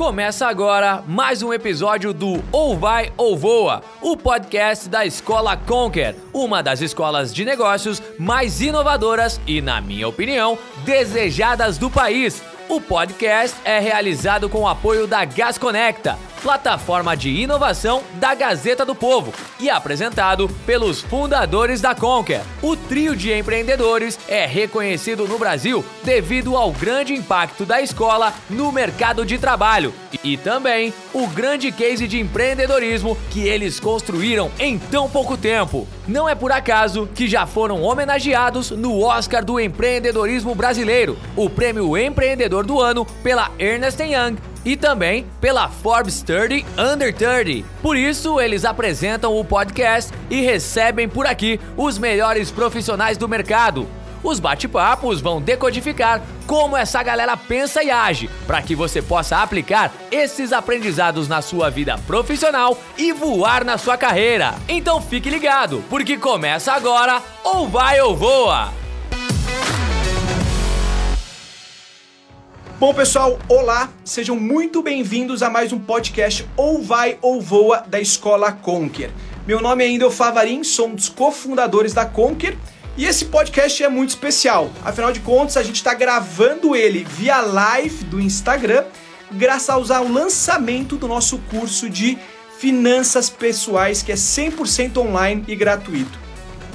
Começa agora mais um episódio do Ou Vai ou Voa, o podcast da Escola Conquer, uma das escolas de negócios mais inovadoras e, na minha opinião, desejadas do país. O podcast é realizado com o apoio da Gasconecta plataforma de inovação da Gazeta do Povo, e apresentado pelos fundadores da Conquer. O trio de empreendedores é reconhecido no Brasil devido ao grande impacto da escola no mercado de trabalho e também o grande case de empreendedorismo que eles construíram em tão pouco tempo. Não é por acaso que já foram homenageados no Oscar do Empreendedorismo Brasileiro, o prêmio Empreendedor do Ano pela Ernest Young e também pela Forbes 30 Under 30. Por isso, eles apresentam o podcast e recebem por aqui os melhores profissionais do mercado. Os bate-papos vão decodificar como essa galera pensa e age, para que você possa aplicar esses aprendizados na sua vida profissional e voar na sua carreira. Então fique ligado, porque começa agora ou vai ou voa. Bom, pessoal, olá! Sejam muito bem-vindos a mais um podcast Ou Vai ou Voa da Escola Conquer. Meu nome é Indel Favarin, sou um dos cofundadores da Conquer e esse podcast é muito especial. Afinal de contas, a gente está gravando ele via live do Instagram, graças ao lançamento do nosso curso de finanças pessoais, que é 100% online e gratuito.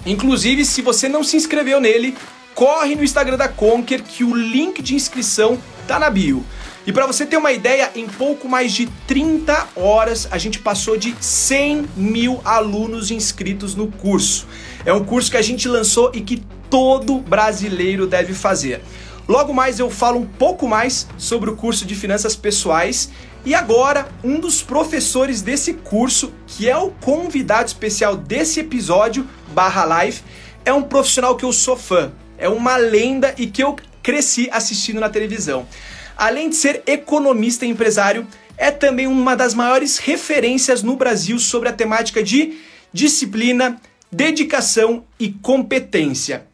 Inclusive, se você não se inscreveu nele, corre no Instagram da Conquer que o link de inscrição tá na bio. E para você ter uma ideia, em pouco mais de 30 horas a gente passou de 100 mil alunos inscritos no curso. É um curso que a gente lançou e que todo brasileiro deve fazer. Logo mais eu falo um pouco mais sobre o curso de finanças pessoais. E agora, um dos professores desse curso, que é o convidado especial desse episódio barra live, é um profissional que eu sou fã. É uma lenda e que eu cresci assistindo na televisão. Além de ser economista e empresário, é também uma das maiores referências no Brasil sobre a temática de disciplina, dedicação e competência.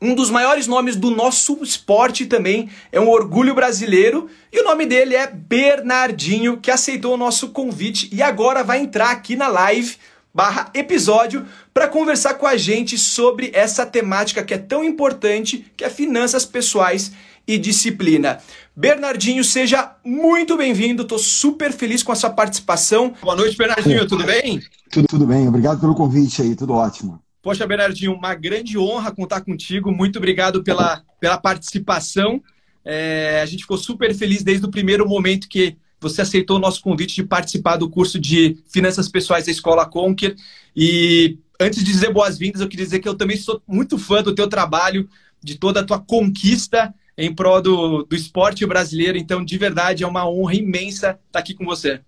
Um dos maiores nomes do nosso esporte também é um orgulho brasileiro e o nome dele é Bernardinho, que aceitou o nosso convite e agora vai entrar aqui na live barra episódio para conversar com a gente sobre essa temática que é tão importante, que é finanças pessoais e disciplina. Bernardinho, seja muito bem-vindo, estou super feliz com a sua participação. Boa noite, Bernardinho, tudo bem? Tudo, tudo bem, obrigado pelo convite aí, tudo ótimo. Poxa, Bernardinho, uma grande honra contar contigo, muito obrigado pela, pela participação. É, a gente ficou super feliz desde o primeiro momento que você aceitou o nosso convite de participar do curso de Finanças Pessoais da Escola Conquer. E antes de dizer boas-vindas, eu queria dizer que eu também sou muito fã do teu trabalho, de toda a tua conquista em prol do, do esporte brasileiro. Então, de verdade, é uma honra imensa estar aqui com você.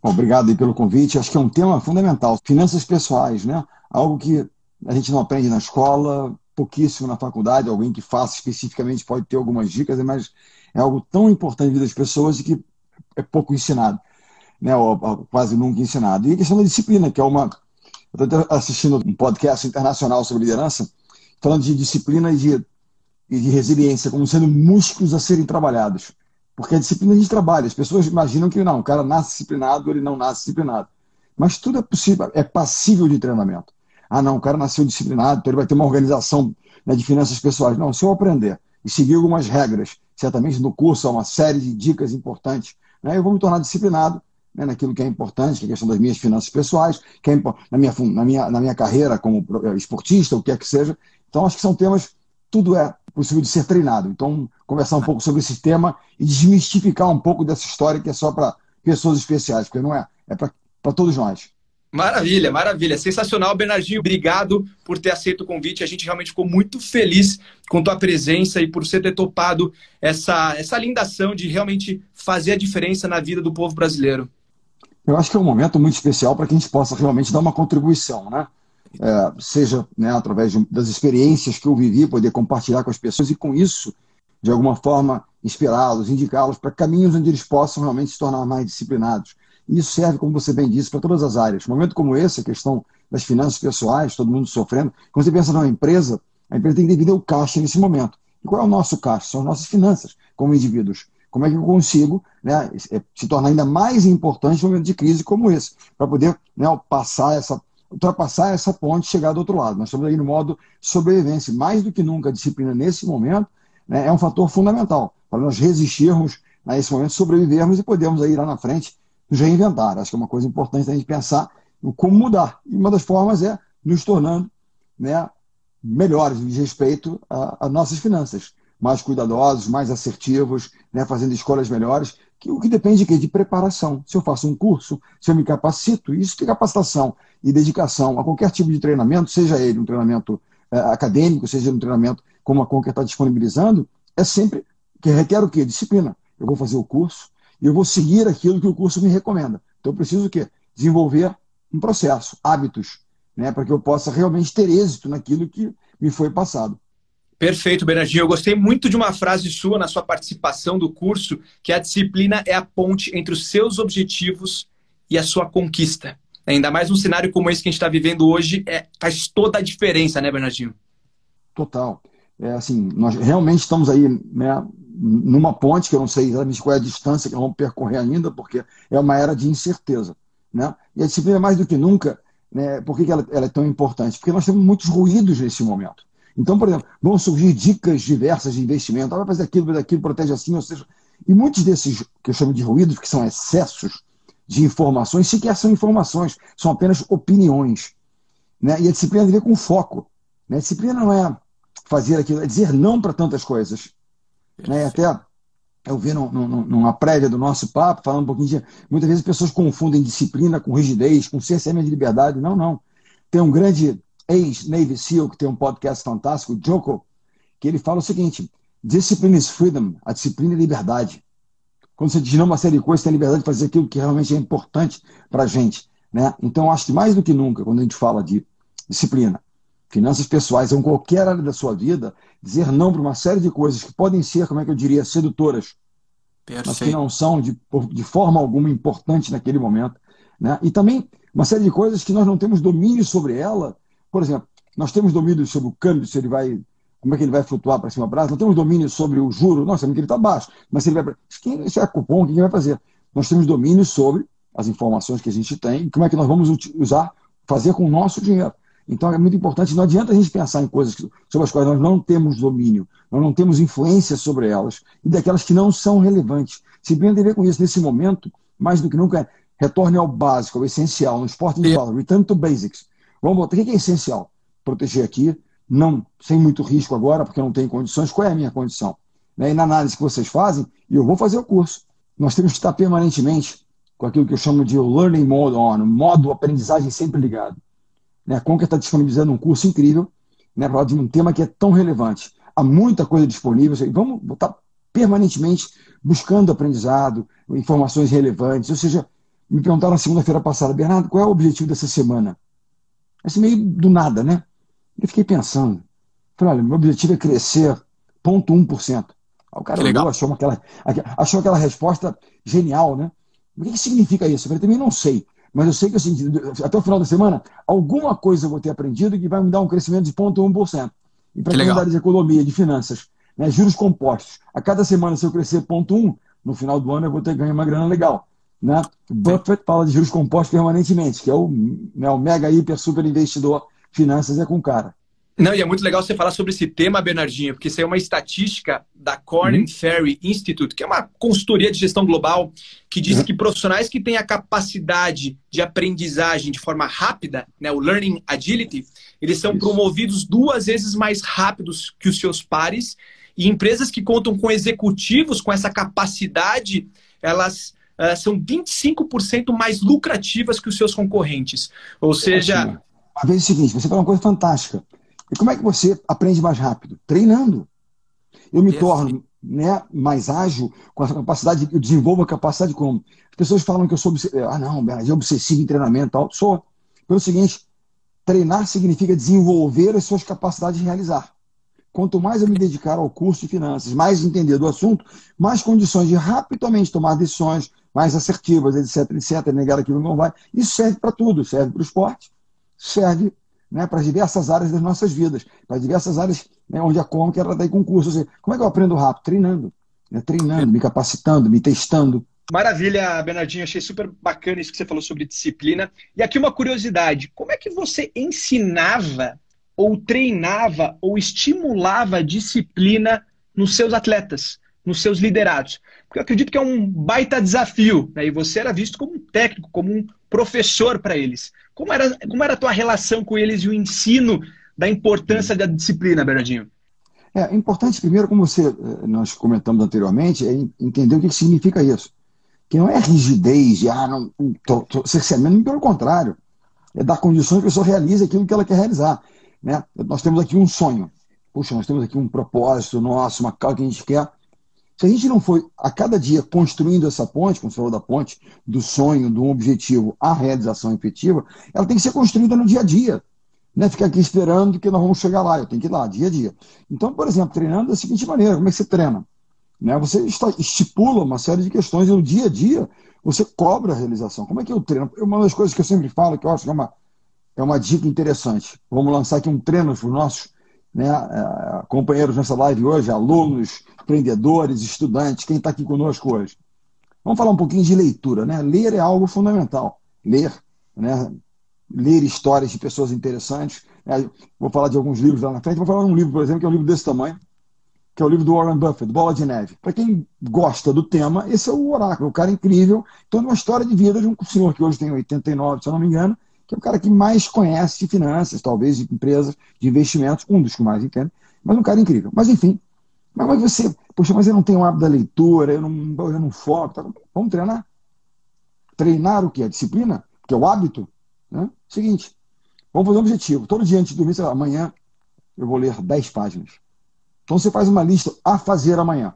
Bom, obrigado pelo convite. Acho que é um tema fundamental. Finanças pessoais, né? Algo que a gente não aprende na escola, pouquíssimo na faculdade. Alguém que faça especificamente pode ter algumas dicas, mas é algo tão importante na vida das pessoas e que é pouco ensinado, né? Ou, ou quase nunca ensinado. E a questão da disciplina, que é uma. Eu estou assistindo um podcast internacional sobre liderança, falando de disciplina e de, e de resiliência como sendo músculos a serem trabalhados. Porque a disciplina a gente trabalha. As pessoas imaginam que não, o cara nasce disciplinado, ele não nasce disciplinado. Mas tudo é possível, é passível de treinamento. Ah, não, o cara nasceu disciplinado, então ele vai ter uma organização né, de finanças pessoais. Não, se eu aprender e seguir algumas regras, certamente no curso há uma série de dicas importantes né, eu vou me tornar disciplinado né, naquilo que é importante, que é a questão das minhas finanças pessoais, que é na, minha, na, minha, na minha carreira como eh, esportista, o que quer que seja. Então, acho que são temas, tudo é possível de ser treinado. Então, conversar um pouco sobre esse tema e desmistificar um pouco dessa história que é só para pessoas especiais, porque não é, é para todos nós. Maravilha, maravilha. Sensacional, Bernardinho. Obrigado por ter aceito o convite. A gente realmente ficou muito feliz com tua presença e por você ter topado essa, essa linda ação de realmente fazer a diferença na vida do povo brasileiro. Eu acho que é um momento muito especial para que a gente possa realmente dar uma contribuição, né? É, seja né, através de, das experiências que eu vivi, poder compartilhar com as pessoas e com isso, de alguma forma, inspirá-los, indicá-los para caminhos onde eles possam realmente se tornar mais disciplinados e isso serve, como você bem disse, para todas as áreas. Um momento como esse, a questão das finanças pessoais, todo mundo sofrendo. Quando você pensa numa empresa, a empresa tem que dividir o caixa nesse momento. E qual é o nosso caixa? São as nossas finanças como indivíduos. Como é que eu consigo né, é, se tornar ainda mais importante no momento de crise como esse, para poder né, passar essa, ultrapassar essa ponte e chegar do outro lado. Nós estamos aí no modo sobrevivência. Mais do que nunca, a disciplina nesse momento né, é um fator fundamental para nós resistirmos a esse momento, sobrevivermos e podermos aí lá na frente nos reinventar. Acho que é uma coisa importante a gente pensar como mudar. E uma das formas é nos tornando né, melhores de respeito às nossas finanças mais cuidadosos, mais assertivos, né, fazendo escolhas melhores, que, o que depende de, de preparação. Se eu faço um curso, se eu me capacito, isso que capacitação e dedicação a qualquer tipo de treinamento, seja ele um treinamento é, acadêmico, seja um treinamento como a Conquer está disponibilizando, é sempre que requer o quê? Disciplina. Eu vou fazer o curso eu vou seguir aquilo que o curso me recomenda. Então eu preciso o quê? Desenvolver um processo, hábitos, né, para que eu possa realmente ter êxito naquilo que me foi passado. Perfeito, Bernardinho. Eu gostei muito de uma frase sua na sua participação do curso, que a disciplina é a ponte entre os seus objetivos e a sua conquista. Ainda mais num cenário como esse que a gente está vivendo hoje, é, faz toda a diferença, né, Bernardinho? Total. É, assim, nós realmente estamos aí né, numa ponte, que eu não sei exatamente qual é a distância que vamos percorrer ainda, porque é uma era de incerteza. Né? E a disciplina, mais do que nunca, né, por que ela, ela é tão importante? Porque nós temos muitos ruídos nesse momento. Então, por exemplo, vão surgir dicas diversas de investimento. Ah, vai fazer aquilo, vai fazer aquilo, protege assim, ou seja. E muitos desses que eu chamo de ruídos, que são excessos de informações, sequer são informações, são apenas opiniões. Né? E a disciplina tem a ver com foco. Né? A disciplina não é fazer aquilo, é dizer não para tantas coisas. Né? Até eu vi num, num, numa prévia do nosso papo, falando um pouquinho de. Muitas vezes as pessoas confundem disciplina com rigidez, com cerceamento de liberdade. Não, não. Tem um grande ex-Navy SEAL, que tem um podcast fantástico, Joko, que ele fala o seguinte: discipline is freedom, a disciplina é liberdade. Quando você diz não uma série de coisas, você tem liberdade de fazer aquilo que realmente é importante para a gente. Né? Então, acho que mais do que nunca, quando a gente fala de disciplina, finanças pessoais, ou em qualquer área da sua vida, dizer não para uma série de coisas que podem ser, como é que eu diria, sedutoras, Perfeito. mas que não são de, de forma alguma importante naquele momento. Né? E também uma série de coisas que nós não temos domínio sobre ela por exemplo, nós temos domínio sobre o câmbio, se ele vai. Como é que ele vai flutuar para cima para baixo? Nós temos domínio sobre o juro, nós sabemos que ele está baixo, mas se ele vai. Quem, isso é cupom, quem vai fazer? Nós temos domínio sobre as informações que a gente tem e como é que nós vamos usar, fazer com o nosso dinheiro. Então é muito importante, não adianta a gente pensar em coisas sobre as quais nós não temos domínio, nós não temos influência sobre elas, e daquelas que não são relevantes. Se bem a ver com isso, nesse momento, mais do que nunca, retorne ao básico, ao essencial. No esporte a gente fala, return to basics. Vamos botar. O que é essencial? Proteger aqui, não sem muito risco agora, porque não tem condições. Qual é a minha condição? Né? E na análise que vocês fazem, e eu vou fazer o curso. Nós temos que estar permanentemente com aquilo que eu chamo de learning mode on, modo aprendizagem sempre ligado. Né? A Conquer está disponibilizando um curso incrível né, para de um tema que é tão relevante. Há muita coisa disponível. Vamos estar permanentemente buscando aprendizado, informações relevantes. Ou seja, me perguntaram na segunda-feira passada, Bernardo, qual é o objetivo dessa semana? Assim, meio do nada, né? Eu fiquei pensando. Falei, olha, meu objetivo é crescer 0,1%. o cara olhou, achou aquela, achou aquela resposta genial, né? O que, que significa isso? Eu falei, também não sei. Mas eu sei que assim, até o final da semana, alguma coisa eu vou ter aprendido que vai me dar um crescimento de 0,1%. E para quem área de economia, de finanças, né, juros compostos, a cada semana, se eu crescer 0,1%, no final do ano eu vou ter ganho uma grana legal. Né? Buffett fala de juros compostos permanentemente, que é o, né, o mega, hiper, super investidor. Finanças é com cara. Não, e é muito legal você falar sobre esse tema, Bernardinho, porque isso é uma estatística da Corn uhum. Ferry Institute, que é uma consultoria de gestão global, que diz uhum. que profissionais que têm a capacidade de aprendizagem de forma rápida, né, o Learning Agility, eles são isso. promovidos duas vezes mais rápidos que os seus pares, e empresas que contam com executivos com essa capacidade, elas uh, são 25% mais lucrativas que os seus concorrentes. Ou seja. Uma vez é o seguinte, você fala uma coisa fantástica. E como é que você aprende mais rápido? Treinando. Eu me torno né, mais ágil com a capacidade, eu desenvolvo a capacidade como. As pessoas falam que eu sou ah não, é obsessivo em treinamento tal. Sou. Pelo seguinte, treinar significa desenvolver as suas capacidades de realizar. Quanto mais eu me dedicar ao curso de finanças, mais entender do assunto, mais condições de rapidamente tomar decisões, mais assertivas, etc, etc, negar aquilo que não vai. Isso serve para tudo, serve para o esporte, serve né, para diversas áreas das nossas vidas, para diversas áreas né, onde a Conca era daí concurso. Seja, como é que eu aprendo rápido? Treinando. né? treinando, me capacitando, me testando. Maravilha, Bernardinho. Achei super bacana isso que você falou sobre disciplina. E aqui uma curiosidade: como é que você ensinava, ou treinava, ou estimulava a disciplina nos seus atletas, nos seus liderados? Porque eu acredito que é um baita desafio. Né? E você era visto como um técnico, como um professor para eles. Como era, como era a tua relação com eles e o ensino da importância da disciplina, Bernardinho? É importante, primeiro, como você, eh, nós comentamos anteriormente, é entender o que significa isso. Que não é rigidez de, ah, não, tô, tô cerceamento, pelo contrário. É dar condições que a pessoa realize aquilo que ela quer realizar. Né? Nós temos aqui um sonho. Puxa, nós temos aqui um propósito nosso, uma causa que a gente quer. Se a gente não for a cada dia construindo essa ponte, como você falou da ponte, do sonho, do objetivo à realização efetiva, ela tem que ser construída no dia a dia. Não é ficar aqui esperando que nós vamos chegar lá, eu tenho que ir lá, dia a dia. Então, por exemplo, treinando da seguinte maneira: como é que você treina? Né? Você estipula uma série de questões e no dia a dia você cobra a realização. Como é que eu treino? Uma das coisas que eu sempre falo, que eu acho que é uma, é uma dica interessante. Vamos lançar aqui um treino para os nossos né, é, companheiros nessa live hoje, alunos, empreendedores, estudantes, quem está aqui conosco hoje. Vamos falar um pouquinho de leitura. Né? Ler é algo fundamental. Ler, né? ler histórias de pessoas interessantes. Né? Vou falar de alguns livros lá na frente. Vou falar de um livro, por exemplo, que é um livro desse tamanho, que é o livro do Warren Buffett, Bola de Neve. Para quem gosta do tema, esse é o oráculo, o cara incrível. Então, é uma história de vida de um senhor que hoje tem 89, se eu não me engano, que é o cara que mais conhece de finanças, talvez de empresas, de investimentos, um dos que mais entende, mas um cara incrível. Mas, enfim, mas você, poxa, mas eu não tenho o hábito da leitura, eu não, eu não foco. Tá? Vamos treinar. Treinar o que? A disciplina? Que é o hábito? Né? Seguinte, vamos fazer um objetivo. Todo dia antes de dormir, lá, amanhã eu vou ler 10 páginas. Então você faz uma lista a fazer amanhã.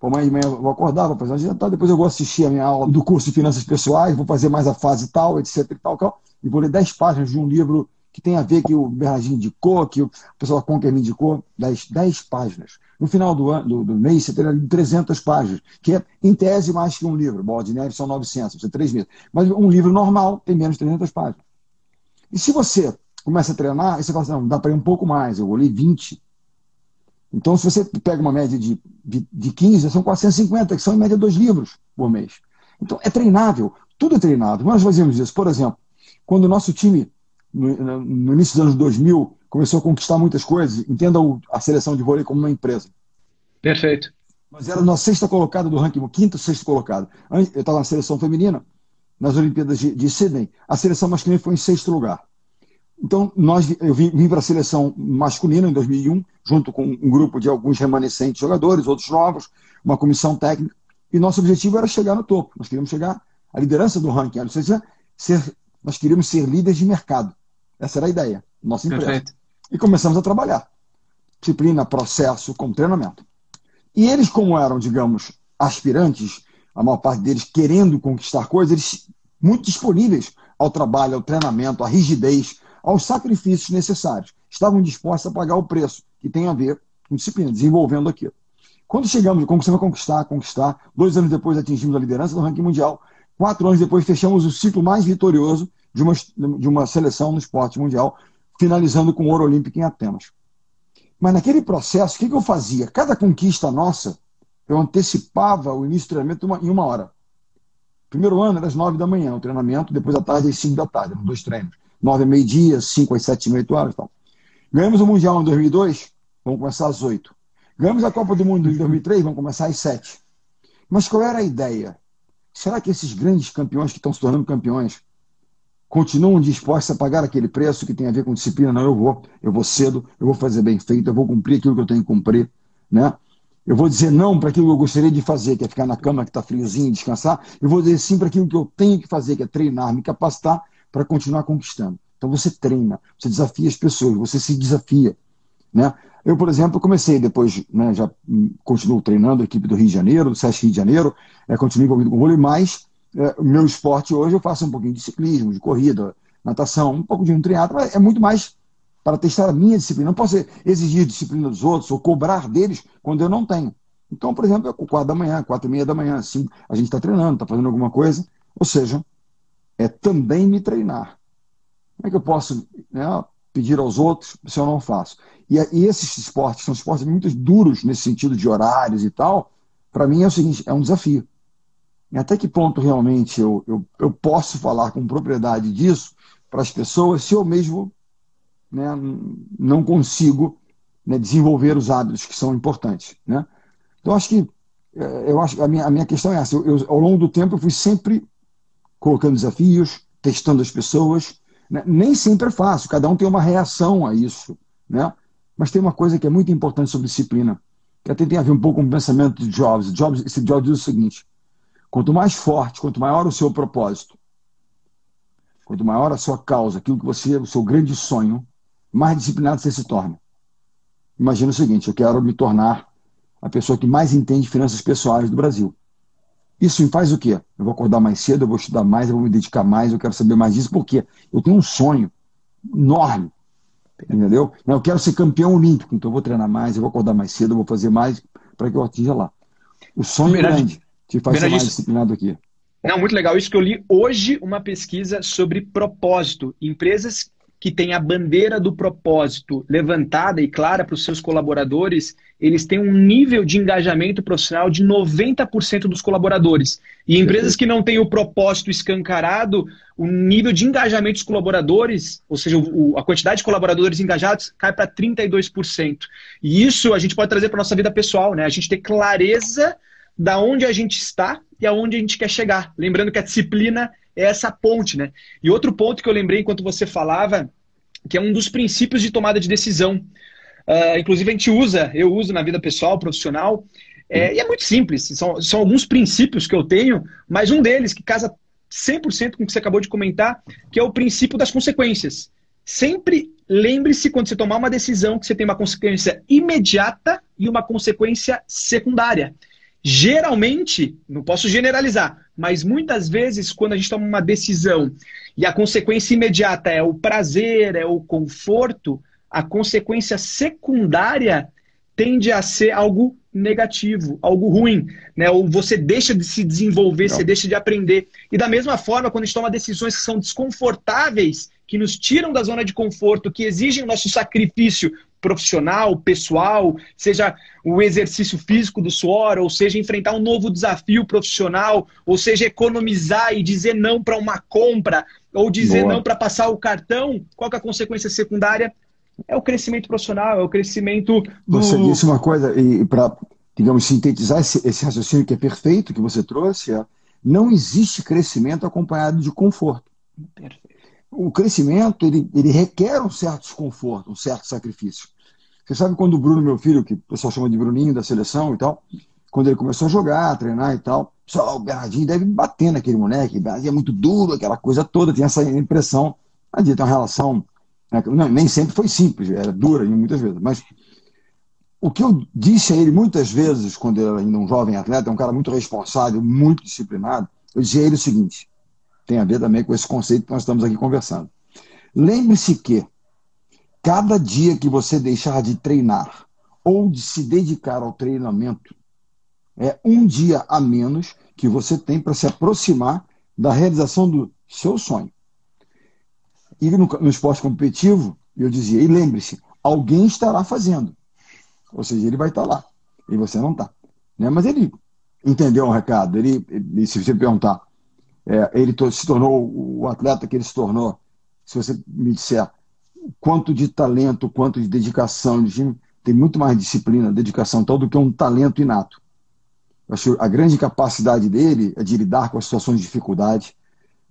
Amanhã de manhã eu vou acordar, vou fazer uma jantar, depois eu vou assistir a minha aula do curso de finanças pessoais, vou fazer mais a fase tal, etc e tal, tal e vou ler 10 páginas de um livro que tem a ver que o Bernardinho indicou, que o pessoal da Conquer me indicou, 10, 10 páginas. No final do, ano, do, do mês, você terá 300 páginas, que é, em tese, mais que um livro. Bola de neve são 900, você três meses. Mas um livro normal tem menos de 300 páginas. E se você começa a treinar, aí você fala assim, não, dá para ir um pouco mais, eu vou ler 20. Então, se você pega uma média de, de, de 15, são 450, que são em média dois livros por mês. Então, é treinável. Tudo é treinável. Nós fazemos isso. Por exemplo, quando o nosso time, no, no início dos anos 2000, começou a conquistar muitas coisas, entenda a seleção de vôlei como uma empresa. Perfeito. Mas era na sexta colocada do ranking, quinto, sexto colocado. Eu estava na seleção feminina, nas Olimpíadas de, de Sydney. A seleção masculina foi em sexto lugar. Então, nós, eu vim, vim para a seleção masculina em 2001, junto com um grupo de alguns remanescentes jogadores, outros novos, uma comissão técnica, e nosso objetivo era chegar no topo. Nós queríamos chegar à liderança do ranking, ou seja, ser nós queríamos ser líderes de mercado. Essa era a ideia, nossa empresa. Perfeito. E começamos a trabalhar. Disciplina, processo, com treinamento. E eles, como eram, digamos, aspirantes, a maior parte deles querendo conquistar coisas, eles muito disponíveis ao trabalho, ao treinamento, à rigidez, aos sacrifícios necessários. Estavam dispostos a pagar o preço que tem a ver com disciplina, desenvolvendo aquilo. Quando chegamos, começamos a conquistar, conquistar, dois anos depois atingimos a liderança do ranking mundial, quatro anos depois fechamos o ciclo mais vitorioso de uma, de uma seleção no esporte mundial, finalizando com o ouro olímpico em Atenas. Mas naquele processo, o que, que eu fazia? Cada conquista nossa, eu antecipava o início do treinamento em uma hora. Primeiro ano era às nove da manhã, o treinamento, depois à tarde às cinco da tarde, eram dois treinos. Nove a meio-dia, cinco às sete e meia, oito horas. Então. Ganhamos o Mundial em 2002, vamos começar às oito. Ganhamos a Copa do Mundo em 2003, vamos começar às sete. Mas qual era a ideia? Será que esses grandes campeões que estão se tornando campeões continuam dispostos a pagar aquele preço que tem a ver com disciplina. Não, eu vou, eu vou cedo, eu vou fazer bem feito, eu vou cumprir aquilo que eu tenho que cumprir, né? Eu vou dizer não para aquilo que eu gostaria de fazer, que é ficar na cama que está friozinho, descansar. Eu vou dizer sim para aquilo que eu tenho que fazer, que é treinar, me capacitar para continuar conquistando. Então você treina, você desafia as pessoas, você se desafia, né? Eu, por exemplo, comecei depois, né, já continuo treinando a equipe do Rio de Janeiro, do SESC Rio de Janeiro, é, continuo envolvido com vôlei, mas é, o meu esporte hoje eu faço um pouquinho de ciclismo, de corrida, natação, um pouco de um triatlo, mas é muito mais para testar a minha disciplina. Não posso exigir disciplina dos outros ou cobrar deles quando eu não tenho. Então, por exemplo, é quatro da manhã, quatro e meia da manhã, cinco, a gente está treinando, está fazendo alguma coisa. Ou seja, é também me treinar. Como é que eu posso né, pedir aos outros se eu não faço? E, e esses esportes são esportes muito duros nesse sentido de horários e tal, para mim é o seguinte: é um desafio. E até que ponto realmente eu, eu, eu posso falar com propriedade disso para as pessoas se eu mesmo né, não consigo né, desenvolver os hábitos que são importantes. Né? Então, acho que é, eu acho a minha, a minha questão é essa. Eu, eu, ao longo do tempo, eu fui sempre colocando desafios, testando as pessoas. Né? Nem sempre é fácil, cada um tem uma reação a isso. Né? Mas tem uma coisa que é muito importante sobre disciplina, que até tem a ver um pouco com o pensamento de Jobs. Jobs esse Jobs diz o seguinte: quanto mais forte, quanto maior o seu propósito, quanto maior a sua causa, aquilo que você, o seu grande sonho, mais disciplinado você se torna. Imagina o seguinte: eu quero me tornar a pessoa que mais entende finanças pessoais do Brasil. Isso me faz o quê? Eu vou acordar mais cedo, eu vou estudar mais, eu vou me dedicar mais, eu quero saber mais disso, porque eu tenho um sonho enorme Entendeu? Eu quero ser campeão olímpico, então eu vou treinar mais, eu vou acordar mais cedo, eu vou fazer mais para que eu atinja lá. O sonho é grande te faz ser mais disciplinado aqui. Não, muito legal. Isso que eu li hoje uma pesquisa sobre propósito. Empresas que têm a bandeira do propósito levantada e clara para os seus colaboradores, eles têm um nível de engajamento profissional de 90% dos colaboradores. E empresas que não têm o propósito escancarado, o nível de engajamento dos colaboradores, ou seja, o, a quantidade de colaboradores engajados, cai para 32%. E isso a gente pode trazer para a nossa vida pessoal, né? A gente ter clareza da onde a gente está e aonde a gente quer chegar. Lembrando que a disciplina é essa ponte, né? E outro ponto que eu lembrei enquanto você falava, que é um dos princípios de tomada de decisão. Uh, inclusive a gente usa, eu uso na vida pessoal, profissional, é, e é muito simples. São, são alguns princípios que eu tenho, mas um deles que casa 100% com o que você acabou de comentar, que é o princípio das consequências. Sempre lembre-se quando você tomar uma decisão que você tem uma consequência imediata e uma consequência secundária. Geralmente, não posso generalizar, mas muitas vezes, quando a gente toma uma decisão e a consequência imediata é o prazer, é o conforto, a consequência secundária tende a ser algo negativo, algo ruim, né? Ou você deixa de se desenvolver, Não. você deixa de aprender. E da mesma forma, quando a gente toma decisões que são desconfortáveis, que nos tiram da zona de conforto, que exigem o nosso sacrifício profissional, pessoal, seja o exercício físico do suor, ou seja enfrentar um novo desafio profissional, ou seja economizar e dizer não para uma compra, ou dizer Boa. não para passar o cartão, qual é a consequência secundária? É o crescimento profissional, é o crescimento do... Você disse uma coisa, e para, digamos, sintetizar esse, esse, raciocínio que é perfeito, que você trouxe, é, não existe crescimento acompanhado de conforto. Perfeito. O crescimento, ele, ele requer um certo desconforto, um certo sacrifício. Você sabe quando o Bruno, meu filho, que o pessoal chama de Bruninho da seleção e tal, quando ele começou a jogar, a treinar e tal, só o Bernardinho deve bater naquele moleque, Bernardinho é muito duro, aquela coisa toda, tem essa impressão. A tem uma relação né? Não, nem sempre foi simples, era dura muitas vezes. Mas o que eu disse a ele muitas vezes, quando ele era ainda um jovem atleta, um cara muito responsável, muito disciplinado, eu dizia a ele o seguinte: tem a ver também com esse conceito que nós estamos aqui conversando. Lembre-se que cada dia que você deixar de treinar ou de se dedicar ao treinamento é um dia a menos que você tem para se aproximar da realização do seu sonho. E no, no esporte competitivo, eu dizia, e lembre-se, alguém estará fazendo. Ou seja, ele vai estar lá. E você não está. Né? Mas ele entendeu o recado. Ele, ele se você perguntar, é, ele se tornou o atleta que ele se tornou. Se você me disser quanto de talento, quanto de dedicação, de, tem muito mais disciplina, dedicação tal do que um talento inato. Eu acho a grande capacidade dele é de lidar com as situações de dificuldade,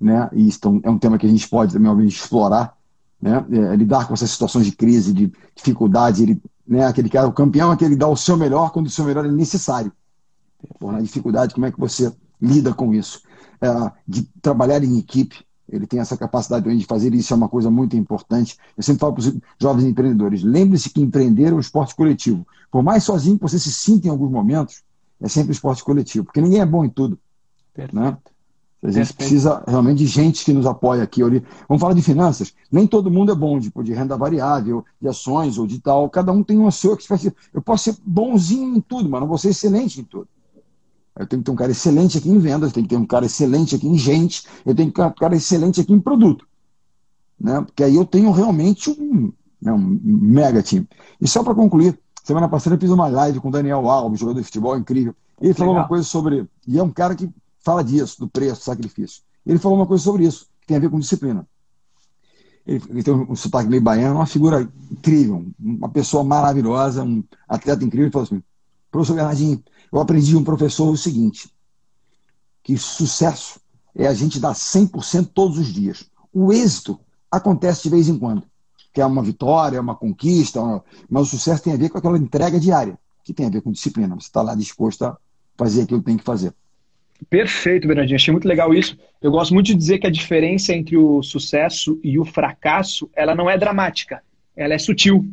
né? E isso é um tema que a gente pode também obviamente, explorar, né? É, lidar com essas situações de crise, de dificuldade, ele, né? Aquele cara, o campeão é aquele que dá o seu melhor quando o seu melhor é necessário. Na dificuldade, como é que você lida com isso? É, de trabalhar em equipe, ele tem essa capacidade de fazer isso, é uma coisa muito importante. Eu sempre falo para os jovens empreendedores: lembre-se que empreender é um esporte coletivo. Por mais sozinho que você se sinta em alguns momentos, é sempre um esporte coletivo, porque ninguém é bom em tudo. Né? Perfeito. Né? A gente precisa realmente de gente que nos apoie aqui. Vamos falar de finanças. Nem todo mundo é bom de, de renda variável, de ações ou de tal. Cada um tem uma sua expertise. Eu posso ser bonzinho em tudo, mas não vou ser excelente em tudo. Eu tenho que ter um cara excelente aqui em vendas, eu tenho que ter um cara excelente aqui em gente, eu tenho que ter um cara excelente aqui em produto. Né? Porque aí eu tenho realmente um, né, um mega time. E só para concluir, semana passada eu fiz uma live com o Daniel Alves, jogador de futebol incrível. Ele falou Legal. uma coisa sobre. E é um cara que fala disso, do preço, do sacrifício. Ele falou uma coisa sobre isso, que tem a ver com disciplina. Ele, ele tem um sotaque meio baiano, uma figura incrível, uma pessoa maravilhosa, um atleta incrível. Ele falou assim: professor Bernardinho, eu aprendi um professor o seguinte, que sucesso é a gente dar 100% todos os dias. O êxito acontece de vez em quando, que é uma vitória, uma conquista, uma... mas o sucesso tem a ver com aquela entrega diária, que tem a ver com disciplina. Você está lá disposto a fazer aquilo que tem que fazer. Perfeito, Bernardinho. Achei muito legal isso. Eu gosto muito de dizer que a diferença entre o sucesso e o fracasso, ela não é dramática, ela é sutil.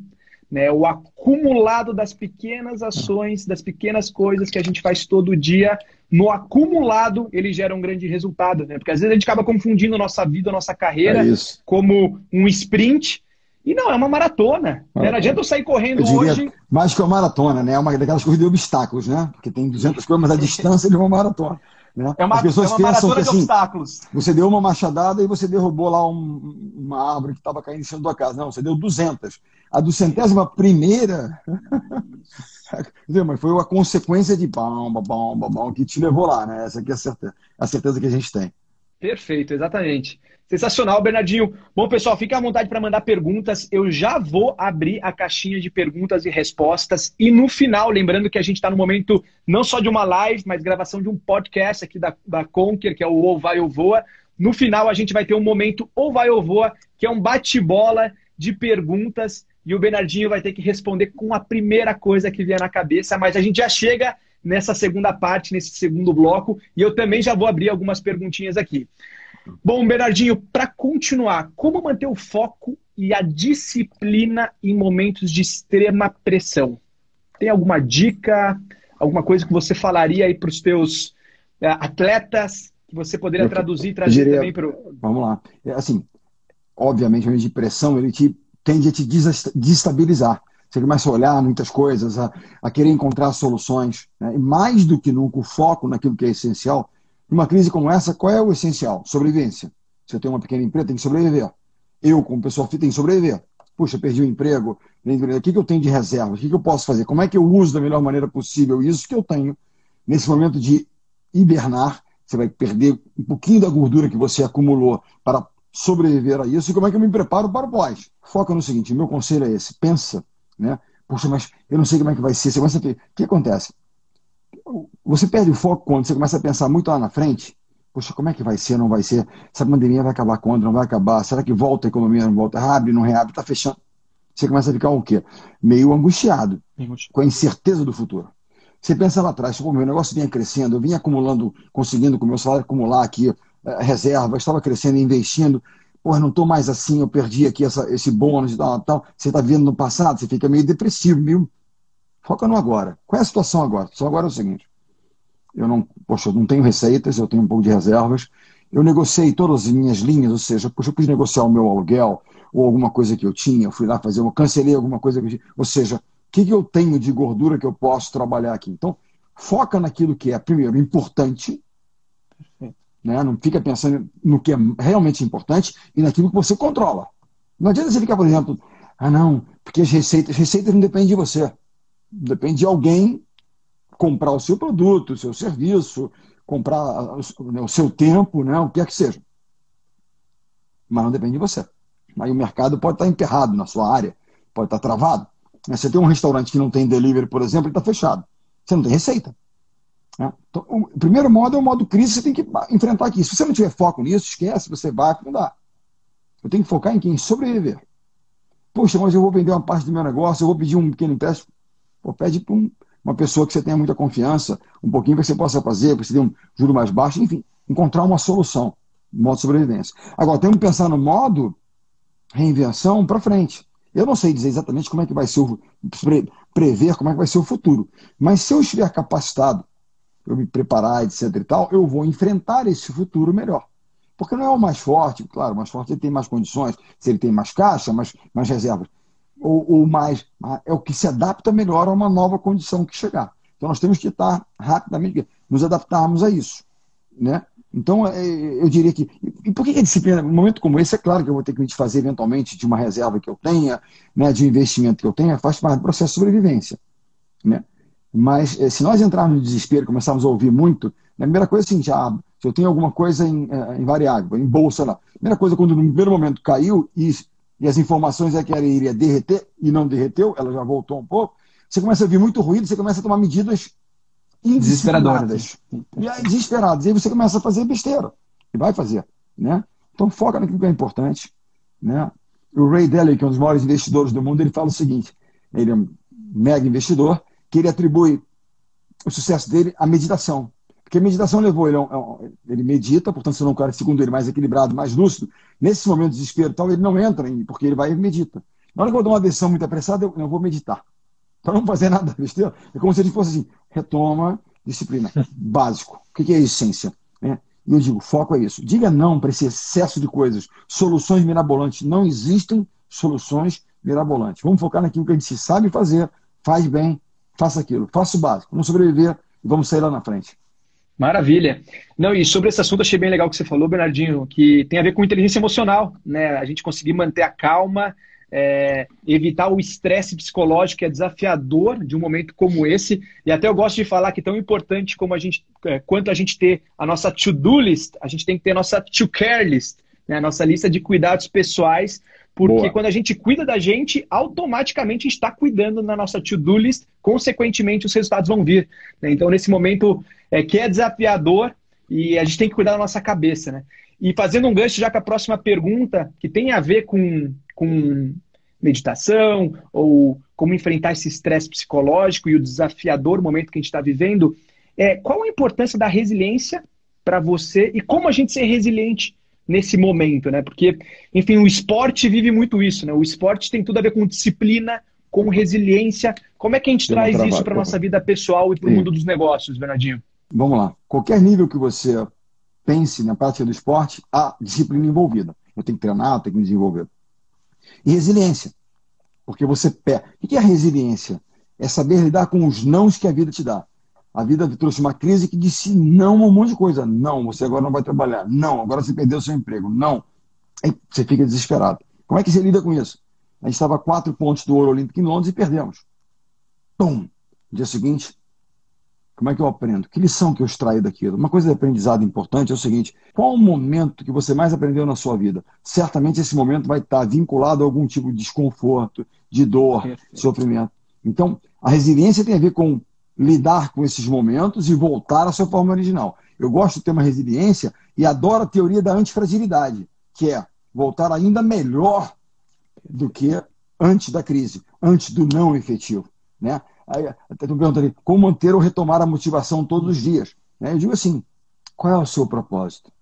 Né? O acumulado das pequenas ações, das pequenas coisas que a gente faz todo dia, no acumulado, ele gera um grande resultado. Né? Porque às vezes a gente acaba confundindo nossa vida, nossa carreira, é como um sprint. E não, é uma maratona. Né? Não adianta eu sair correndo eu hoje. Mais que uma maratona, né? É uma daquelas corridas de obstáculos, né? Porque tem 200 km a distância de uma maratona. Né? É uma, As pessoas é uma pensam que assim, obstáculos. você deu uma machadada e você derrubou lá um, uma árvore que estava caindo em cima da casa. Não, você deu 200. A do centésima primeira, mas foi uma consequência de bomba, bomba, bomba, que te levou lá, né? Essa aqui é a certeza, a certeza que a gente tem. Perfeito, exatamente. Sensacional, Bernardinho. Bom, pessoal, fique à vontade para mandar perguntas. Eu já vou abrir a caixinha de perguntas e respostas. E no final, lembrando que a gente está no momento não só de uma live, mas gravação de um podcast aqui da, da Conquer, que é o Ou Vai ou Voa. No final, a gente vai ter um momento Ou Vai ou Voa, que é um bate-bola de perguntas. E o Bernardinho vai ter que responder com a primeira coisa que vier na cabeça. Mas a gente já chega nessa segunda parte, nesse segundo bloco. E eu também já vou abrir algumas perguntinhas aqui. Bom, Bernardinho, para continuar, como manter o foco e a disciplina em momentos de extrema pressão? Tem alguma dica, alguma coisa que você falaria aí para os teus uh, atletas que você poderia traduzir e trazer diria, também para o. Vamos lá. É, assim, obviamente, o momento de pressão ele te, tende a te desestabilizar. Você começa a olhar muitas coisas, a, a querer encontrar soluções. Né? E mais do que nunca, o foco naquilo que é essencial numa crise como essa, qual é o essencial? Sobrevivência. Se eu tenho uma pequena empresa, tem que sobreviver. Eu, como pessoa tenho que sobreviver. Puxa, perdi o emprego, o que, eu tenho de reserva? O que, que eu posso fazer? Como é que eu uso da melhor maneira possível isso que eu tenho nesse momento de hibernar? Você vai perder um pouquinho da gordura que você acumulou para sobreviver a isso. E como é que eu me preparo para o pós? Foca no seguinte: meu conselho é esse. Pensa, né? Puxa, mas eu não sei como é que vai ser. Você começa a... O que acontece? Você perde o foco quando você começa a pensar muito lá na frente. Poxa, como é que vai ser, não vai ser? Essa pandemia vai acabar quando? Não vai acabar? Será que volta a economia, não volta? Abre, não reabre, está fechando. Você começa a ficar o quê? Meio angustiado, com a incerteza do futuro. Você pensa lá atrás, pô, meu negócio vinha crescendo, eu vinha acumulando, conseguindo com o meu salário acumular aqui é, reserva, estava crescendo, investindo. Pô, não estou mais assim, eu perdi aqui essa, esse bônus e tal, tal. Você está vendo no passado, você fica meio depressivo, meio Foca no agora. Qual é a situação agora? A situação agora é o seguinte: eu não, poxa, eu não tenho receitas, eu tenho um pouco de reservas. Eu negociei todas as minhas linhas, ou seja, poxa, eu pude negociar o meu aluguel ou alguma coisa que eu tinha, eu fui lá fazer, eu cancelei alguma coisa que eu tinha. Ou seja, o que, que eu tenho de gordura que eu posso trabalhar aqui? Então, foca naquilo que é, primeiro, importante, né? não fica pensando no que é realmente importante e naquilo que você controla. Não adianta você ficar, por exemplo, ah, não, porque as receitas, receitas não dependem de você. Depende de alguém comprar o seu produto, o seu serviço, comprar né, o seu tempo, né, o que é que seja. Mas não depende de você. Aí o mercado pode estar emperrado na sua área, pode estar travado. Você tem um restaurante que não tem delivery, por exemplo, ele está fechado. Você não tem receita. Né? Então, o primeiro modo é o modo crise, você tem que enfrentar aqui. Se você não tiver foco nisso, esquece, você vai afundar. Eu tenho que focar em quem sobreviver. Poxa, mas eu vou vender uma parte do meu negócio, eu vou pedir um pequeno empréstimo. Pô, pede para um, uma pessoa que você tenha muita confiança, um pouquinho para que você possa fazer, para você ter um juro mais baixo, enfim, encontrar uma solução, modo de sobrevivência. Agora, temos que pensar no modo reinvenção para frente. Eu não sei dizer exatamente como é que vai ser o. prever como é que vai ser o futuro. Mas se eu estiver capacitado, eu me preparar, etc e tal, eu vou enfrentar esse futuro melhor. Porque não é o mais forte, claro, o mais forte ele tem mais condições, se ele tem mais caixa, mais, mais reservas ou, ou mais, é o que se adapta melhor a uma nova condição que chegar. Então nós temos que estar rapidamente, nos adaptarmos a isso. Né? Então, é, eu diria que. E por que a disciplina, num momento como esse, é claro que eu vou ter que me desfazer eventualmente de uma reserva que eu tenha, né, de um investimento que eu tenha, faz parte do processo de sobrevivência. Né? Mas eh, se nós entrarmos no desespero, começarmos a ouvir muito, a primeira coisa é assim, já, se eu tenho alguma coisa em, eh, em variável, em bolsa lá, a primeira coisa, quando no primeiro momento caiu e, e as informações é que ela iria derreter e não derreteu, ela já voltou um pouco, você começa a ouvir muito ruído, você começa a tomar medidas desesperadoras. E aí, desesperadas. E aí você começa a fazer besteira. E vai fazer. Né? Então foca naquilo que é importante. Né? O Ray Dalio, que é um dos maiores investidores do mundo, ele fala o seguinte: ele é um mega investidor, que ele atribui o sucesso dele à meditação. Porque a meditação levou ele, ele medita, portanto, se não é um cara, segundo ele, mais equilibrado, mais lúcido. Nesse momento de desespero tal, ele não entra em, porque ele vai e medita. Na hora que eu dou uma decisão muito apressada, eu não vou meditar. Para não fazer nada besteira. É como se ele fosse assim: retoma, disciplina. Básico. O que é a essência? Né? E eu digo: foco é isso. Diga não para esse excesso de coisas. Soluções mirabolantes. Não existem soluções mirabolantes. Vamos focar naquilo que a gente sabe fazer, faz bem, faça aquilo. Faça o básico. Vamos sobreviver e vamos sair lá na frente. Maravilha. Não, e sobre esse assunto achei bem legal que você falou, Bernardinho, que tem a ver com inteligência emocional, né? A gente conseguir manter a calma, é, evitar o estresse psicológico que é desafiador de um momento como esse. E até eu gosto de falar que tão importante como a gente, é, quanto a gente ter a nossa to-do list, a gente tem que ter a nossa to-care list, né? a nossa lista de cuidados pessoais porque Boa. quando a gente cuida da gente, automaticamente está cuidando na nossa to-do list, consequentemente os resultados vão vir. Né? Então, nesse momento é, que é desafiador, e a gente tem que cuidar da nossa cabeça. Né? E fazendo um gancho já com a próxima pergunta, que tem a ver com, com meditação, ou como enfrentar esse estresse psicológico e o desafiador momento que a gente está vivendo, é, qual a importância da resiliência para você e como a gente ser resiliente nesse momento, né? Porque, enfim, o esporte vive muito isso, né? O esporte tem tudo a ver com disciplina, com resiliência. Como é que a gente traz isso para nossa vida pessoal e para o mundo dos negócios, Bernardinho? Vamos lá. Qualquer nível que você pense na prática do esporte, há disciplina envolvida. Eu tenho que treinar, eu tenho que me desenvolver. E resiliência. Porque você perde. O que é resiliência? É saber lidar com os nãos que a vida te dá. A vida trouxe uma crise que disse não a um monte de coisa. Não, você agora não vai trabalhar. Não, agora você perdeu o seu emprego. Não. Aí você fica desesperado. Como é que você lida com isso? A gente estava a quatro pontos do ouro olímpico em Londres e perdemos. Pum! No dia seguinte, como é que eu aprendo? Que lição que eu extraio daquilo? Uma coisa de aprendizado importante é o seguinte: qual o momento que você mais aprendeu na sua vida? Certamente esse momento vai estar vinculado a algum tipo de desconforto, de dor, de sofrimento. Então, a resiliência tem a ver com lidar com esses momentos e voltar à sua forma original. Eu gosto de ter uma resiliência e adoro a teoria da antifragilidade, que é voltar ainda melhor do que antes da crise, antes do não efetivo. Né? Aí, até tu pergunta ali, como manter ou retomar a motivação todos os dias? Né? Eu digo assim, qual é o seu propósito?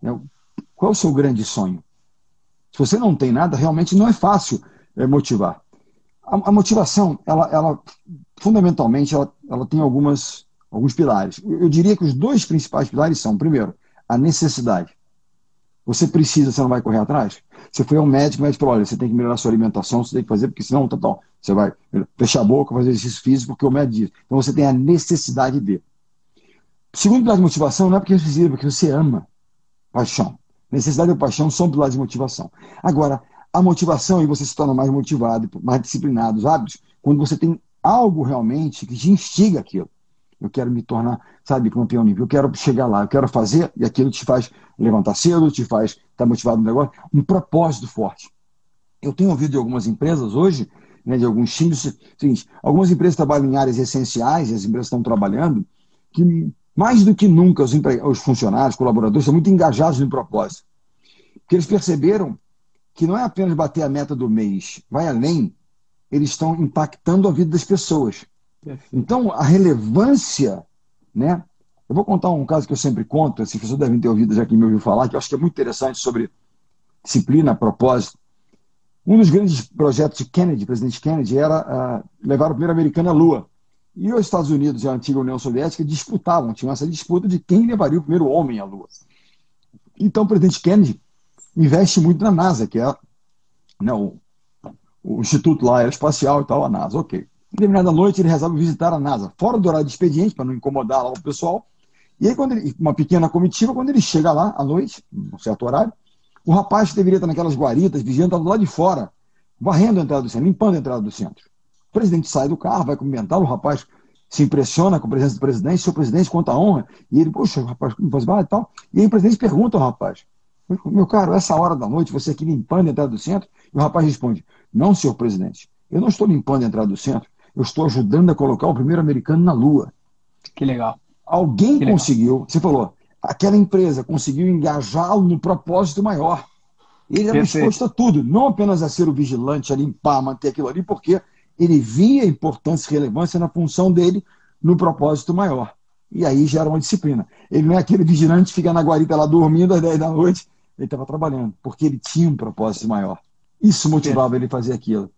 Né? Qual é o seu grande sonho? Se você não tem nada, realmente não é fácil é, motivar. A, a motivação, ela, ela fundamentalmente, ela, ela tem algumas, alguns pilares. Eu diria que os dois principais pilares são, primeiro, a necessidade. Você precisa, você não vai correr atrás? Você foi ao médico, o médico falou, olha, você tem que melhorar sua alimentação, você tem que fazer, porque senão, tá, tá, você vai fechar a boca, fazer exercício físico, porque o médico diz. Então você tem a necessidade de. Segundo pilar de motivação, não é porque você precisa, é porque você ama. Paixão. Necessidade e paixão são pilares de motivação. Agora, a motivação, e você se torna mais motivado, mais disciplinado, os hábitos, quando você tem algo realmente que te instiga aquilo. Eu quero me tornar, sabe, campeão olímpico. Eu quero chegar lá, eu quero fazer, e aquilo te faz levantar cedo, te faz estar tá motivado no negócio. Um propósito forte. Eu tenho ouvido de algumas empresas hoje, né, de alguns times, seguinte, algumas empresas trabalham em áreas essenciais, e as empresas estão trabalhando, que mais do que nunca os, os funcionários, colaboradores, estão muito engajados no propósito. Porque eles perceberam que não é apenas bater a meta do mês, vai além eles estão impactando a vida das pessoas. Então, a relevância, né? Eu vou contar um caso que eu sempre conto, as pessoas devem ter ouvido já que me ouviu falar, que eu acho que é muito interessante sobre disciplina, propósito. Um dos grandes projetos de Kennedy, presidente Kennedy, era uh, levar o primeiro americano à Lua. E os Estados Unidos e a antiga União Soviética disputavam, tinham essa disputa de quem levaria o primeiro homem à Lua. Então, o presidente Kennedy investe muito na NASA, que é né, o o instituto lá aeroespacial e tal, a NASA, ok. Em determinada noite ele resolve visitar a NASA, fora do horário de expediente, para não incomodar lá o pessoal. E aí, quando ele, uma pequena comitiva, quando ele chega lá à noite, um certo horário, o rapaz que deveria estar naquelas guaritas, vigiando, está do lado de fora, varrendo a entrada do centro, limpando a entrada do centro. O presidente sai do carro, vai cumprimentá-lo, o rapaz se impressiona com a presença do presidente, seu presidente, quanta honra. E ele, poxa, o rapaz, não faz mal e tal. E aí o presidente pergunta ao rapaz, meu caro, essa hora da noite, você aqui limpando a entrada do centro? E o rapaz responde, não, senhor presidente, eu não estou limpando a entrada do centro, eu estou ajudando a colocar o primeiro americano na Lua. Que legal. Alguém que conseguiu, legal. você falou, aquela empresa conseguiu engajá-lo no propósito maior. Ele era disposto a tudo, não apenas a ser o vigilante, a limpar, manter aquilo ali, porque ele via importância e relevância na função dele no propósito maior. E aí gera uma disciplina. Ele não é aquele vigilante que fica na guarita lá dormindo às 10 da noite, ele estava trabalhando, porque ele tinha um propósito maior. Isso motivava é. ele a fazer aquilo.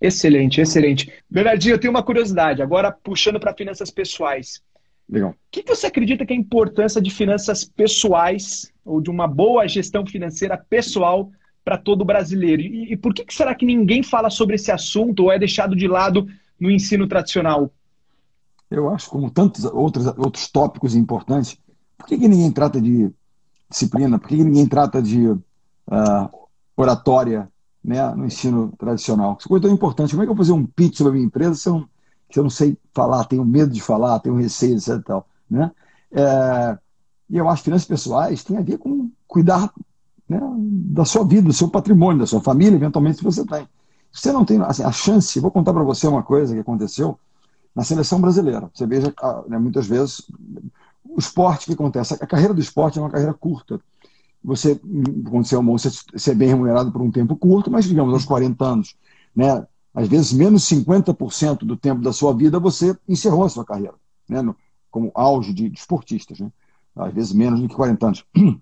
Excelente, excelente. Bernardinho, eu tenho uma curiosidade, agora puxando para finanças pessoais. Legal. O que você acredita que é a importância de finanças pessoais ou de uma boa gestão financeira pessoal para todo brasileiro? E, e por que, que será que ninguém fala sobre esse assunto ou é deixado de lado no ensino tradicional? Eu acho, como tantos outros, outros tópicos importantes, por que, que ninguém trata de disciplina? Por que, que ninguém trata de uh, oratória né, no ensino tradicional? Isso é tão importante. Como é que eu vou fazer um pitch sobre a minha empresa se eu não que eu não sei falar, tenho medo de falar, tenho receio, etc. E, tal, né? É, e eu acho que finanças pessoais tem a ver com cuidar né, da sua vida, do seu patrimônio, da sua família, eventualmente, se você tem. Você não tem assim, a chance, vou contar para você uma coisa que aconteceu na seleção brasileira. Você veja, ah, né, muitas vezes, o esporte que acontece, a carreira do esporte é uma carreira curta. Você, quando você é você é bem remunerado por um tempo curto, mas digamos aos 40 anos, né? às vezes menos 50% do tempo da sua vida você encerrou a sua carreira, né? No, como auge de, de, esportistas, né? às vezes menos do que 40 anos.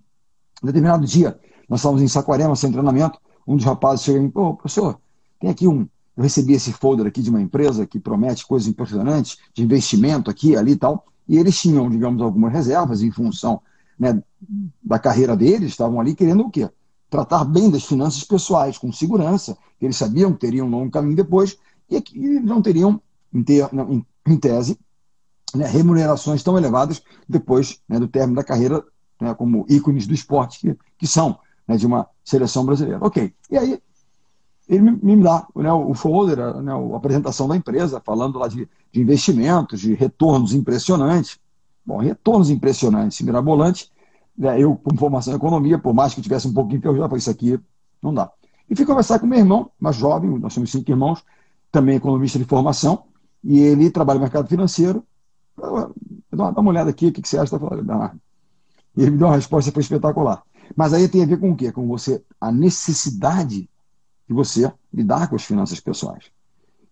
Determinado dia, nós estávamos em Saquarema, sem treinamento, um dos rapazes chega e me pô, professor, tem aqui um, eu recebi esse folder aqui de uma empresa que promete coisas impressionantes, de investimento aqui, ali e tal, e eles tinham, digamos, algumas reservas em função né, da carreira deles, estavam ali querendo o quê? tratar bem das finanças pessoais, com segurança, que eles sabiam que teriam um longo caminho depois, e que não teriam, em, ter, em, tese, né, remunerações tão elevadas depois né, do término da carreira, né, como ícones do esporte que, que são né, de uma seleção brasileira. Ok. E aí ele me, me dá né, o folder, né, a apresentação da empresa, falando lá de, de investimentos, de retornos impressionantes. Bom, retornos impressionantes, mirabolantes, né, eu, com formação em economia, por mais que tivesse um pouquinho eu já falei, isso aqui não dá. E fui conversar com meu irmão, mais jovem, nós somos cinco irmãos, também economista de formação, e ele trabalha no mercado financeiro. Dá uma olhada aqui, o que você acha? E ele me deu uma resposta foi espetacular. Mas aí tem a ver com o quê? Com você, a necessidade de você lidar com as finanças pessoais.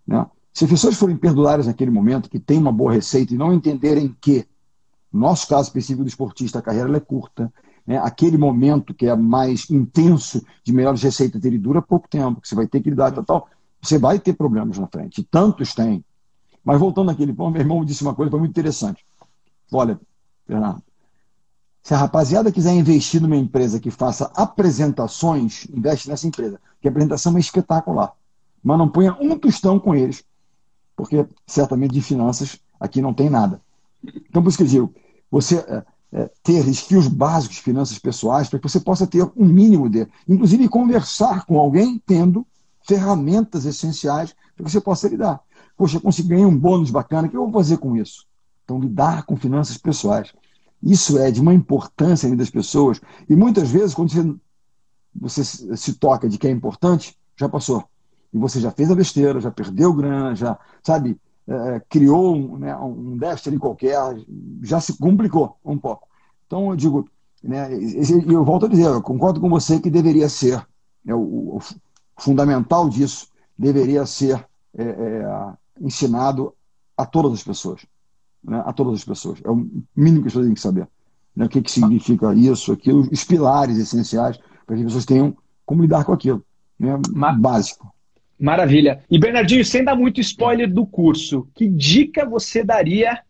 Né? Se as pessoas forem perdulárias naquele momento, que tem uma boa receita e não entenderem que no nosso caso específico do esportista, a carreira é curta. Né? Aquele momento que é mais intenso de melhores receitas dele dura pouco tempo, que você vai ter que lidar e tal. Você vai ter problemas na frente. Tantos têm. Mas voltando àquele ponto, meu irmão disse uma coisa foi muito interessante. Olha, Fernando, se a rapaziada quiser investir numa empresa que faça apresentações, investe nessa empresa, que a apresentação é espetacular. Mas não ponha um tostão com eles, porque certamente de finanças aqui não tem nada. Então, por isso que eu digo, você é, é, ter skills básicos de finanças pessoais para que você possa ter um mínimo de, inclusive conversar com alguém tendo ferramentas essenciais para que você possa lidar. Poxa, consegui ganhar um bônus bacana, o que eu vou fazer com isso? Então, lidar com finanças pessoais. Isso é de uma importância das pessoas. E muitas vezes, quando você, você se toca de que é importante, já passou. E você já fez a besteira, já perdeu grana, já, sabe, é, criou um, né, um déficit ali qualquer, já se complicou um pouco. Então, eu digo, né, eu volto a dizer, eu concordo com você que deveria ser, né, o, o, fundamental disso deveria ser é, é, ensinado a todas as pessoas. Né, a todas as pessoas. É o mínimo que as pessoas têm que saber. Né, o que, que significa isso, aquilo, os pilares essenciais para que as pessoas tenham como lidar com aquilo. Né, básico. Maravilha. E Bernardinho, sem dar muito spoiler do curso, que dica você daria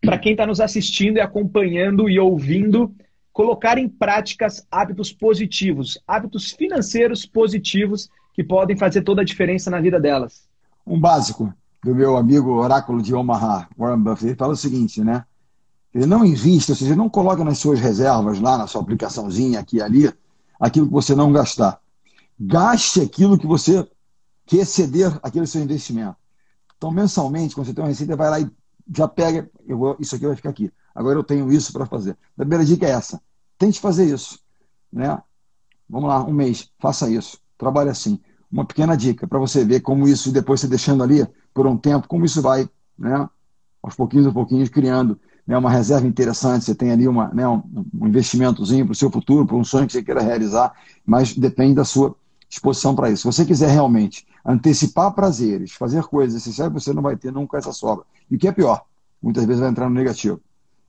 para quem está nos assistindo e acompanhando e ouvindo colocar em práticas hábitos positivos, hábitos financeiros positivos que podem fazer toda a diferença na vida delas? Um básico do meu amigo oráculo de Omaha, Warren Buffett, ele fala o seguinte, né? Ele não invista, ou seja, não coloca nas suas reservas lá na sua aplicaçãozinha aqui e ali aquilo que você não gastar. Gaste aquilo que você que exceder aquele seu investimento. Então, mensalmente, quando você tem uma receita, vai lá e já pega, eu vou, isso aqui vai ficar aqui. Agora eu tenho isso para fazer. A primeira dica é essa. Tente fazer isso. Né? Vamos lá, um mês, faça isso. Trabalhe assim. Uma pequena dica para você ver como isso, depois você deixando ali por um tempo, como isso vai, né? aos pouquinhos, aos pouquinhos, criando né, uma reserva interessante. Você tem ali uma, né, um, um investimentozinho para o seu futuro, para um sonho que você queira realizar, mas depende da sua disposição para isso. Se você quiser realmente antecipar prazeres, fazer coisas essenciais, você não vai ter nunca essa sobra. E o que é pior, muitas vezes vai entrar no negativo.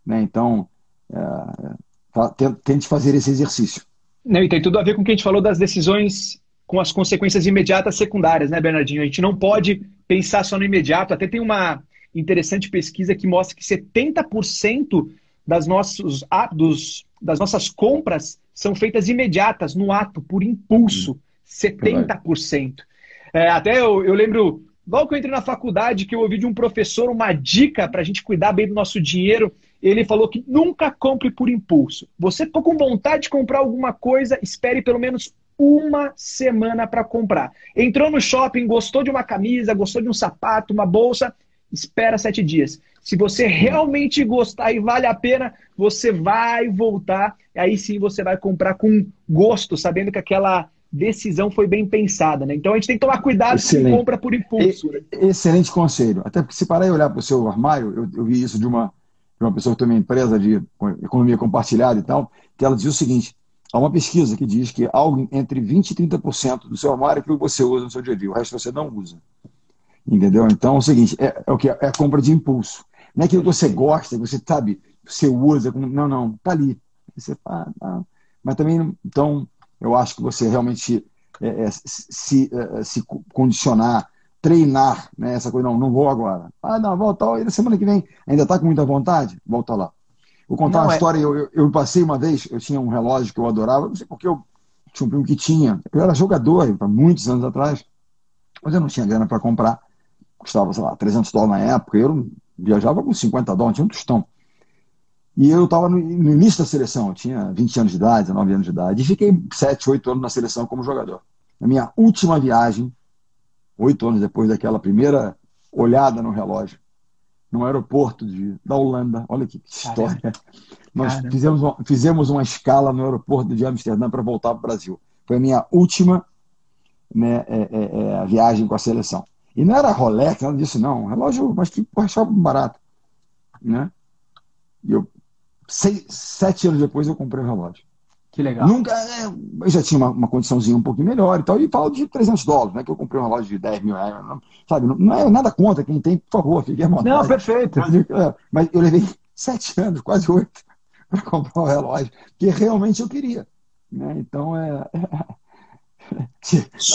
Né? Então, é, tente fazer esse exercício. Não, e tem tudo a ver com o que a gente falou das decisões com as consequências imediatas secundárias, né, Bernardinho? A gente não pode pensar só no imediato. Até tem uma interessante pesquisa que mostra que 70% das, nossos, dos, das nossas compras são feitas imediatas, no ato, por impulso. 70%. É, até eu, eu lembro, logo que eu entrei na faculdade, que eu ouvi de um professor uma dica para a gente cuidar bem do nosso dinheiro. Ele falou que nunca compre por impulso. Você ficou com vontade de comprar alguma coisa, espere pelo menos uma semana para comprar. Entrou no shopping, gostou de uma camisa, gostou de um sapato, uma bolsa, espera sete dias. Se você realmente gostar e vale a pena, você vai voltar. Aí sim você vai comprar com gosto, sabendo que aquela decisão foi bem pensada, né? Então a gente tem que tomar cuidado se compra por impulso. Né? Excelente conselho. Até porque se parar e olhar para o seu armário, eu, eu, vi isso de uma, de uma pessoa que tem uma empresa de economia compartilhada e tal, que ela dizia o seguinte: há uma pesquisa que diz que algo entre 20% e 30% do seu armário é aquilo que você usa no seu dia a dia, o resto você não usa. Entendeu? Então é o seguinte: é, é o que? É a compra de impulso. Não é aquilo que você gosta, que você sabe, você usa. Não, não, tá ali. Você fala, ah, mas também, então, eu acho que você realmente é, é, se, é, se condicionar, treinar né, essa coisa. Não, não vou agora. Ah, não, volta na semana que vem. Ainda está com muita vontade? Volta lá. Vou contar não, uma é... história. Eu, eu, eu, passei uma vez, eu tinha um relógio que eu adorava, não sei porque eu tinha um primo que tinha. Eu era jogador, há muitos anos atrás, mas eu não tinha grana para comprar. Custava, sei lá, 300 dólares na época. Eu viajava com 50 dólares, tinha um tostão. E eu estava no, no, início da seleção, eu tinha 20 anos de idade, 19 anos de idade, e fiquei 7, 8 anos na seleção como jogador. Na minha última viagem, oito anos depois daquela primeira olhada no relógio, no aeroporto de, da Holanda, olha que história. Caramba. Nós fizemos uma, fizemos uma escala no aeroporto de Amsterdã para voltar para o Brasil. Foi a minha última né, é, é, é, viagem com a seleção. E não era Rolex, nada disso, não. Relógio, mas que achava barato. Né? E eu seis, sete anos depois eu comprei o relógio. Que legal. Nunca, é, eu já tinha uma, uma, condiçãozinha um pouquinho melhor e tal, e falo de 300 dólares, né? Que eu comprei um relógio de 10 mil reais, não, sabe? Não, não é nada contra quem tem, por favor, fique à vontade. Não, perfeito. Mas, é, mas eu levei sete anos, quase oito, para comprar o um relógio, que realmente eu queria. Né? Então, é...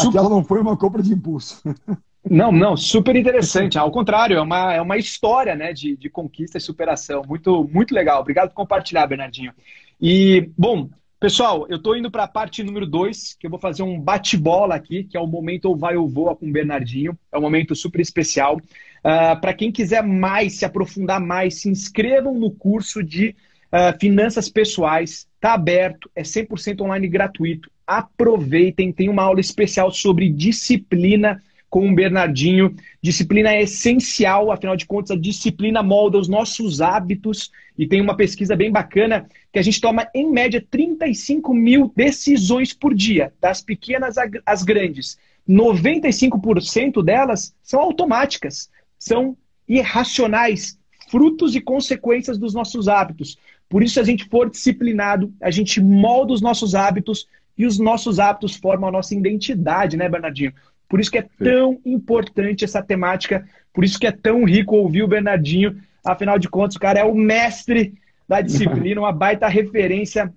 Aquela não foi uma compra de impulso. Não, não, super interessante. Ao contrário, é uma, é uma história né, de, de conquista e superação. Muito, muito legal. Obrigado por compartilhar, Bernardinho. E, bom, pessoal, eu estou indo para a parte número dois, que eu vou fazer um bate-bola aqui, que é o momento ou vai ou voa com o Bernardinho. É um momento super especial. Uh, ah, para quem quiser mais, se aprofundar mais, se inscrevam no curso de uh, finanças pessoais. Está aberto, é 100% online gratuito. Aproveitem, tem uma aula especial sobre disciplina com o Bernardinho. Disciplina é essencial, afinal de contas, a disciplina molda os nossos hábitos. E tem uma pesquisa bem bacana que a gente toma, em média, 35 mil decisões por dia, das pequenas às grandes. 95% delas são automáticas, são irracionais, frutos e consequências dos nossos hábitos. Por isso, se a gente for disciplinado, a gente molda os nossos hábitos e os nossos hábitos formam a nossa identidade, né, Bernardinho? Por isso que é tão importante essa temática, por isso que é tão rico ouvir o Bernardinho. Afinal de contas, o cara é o mestre da disciplina, uma baita referência,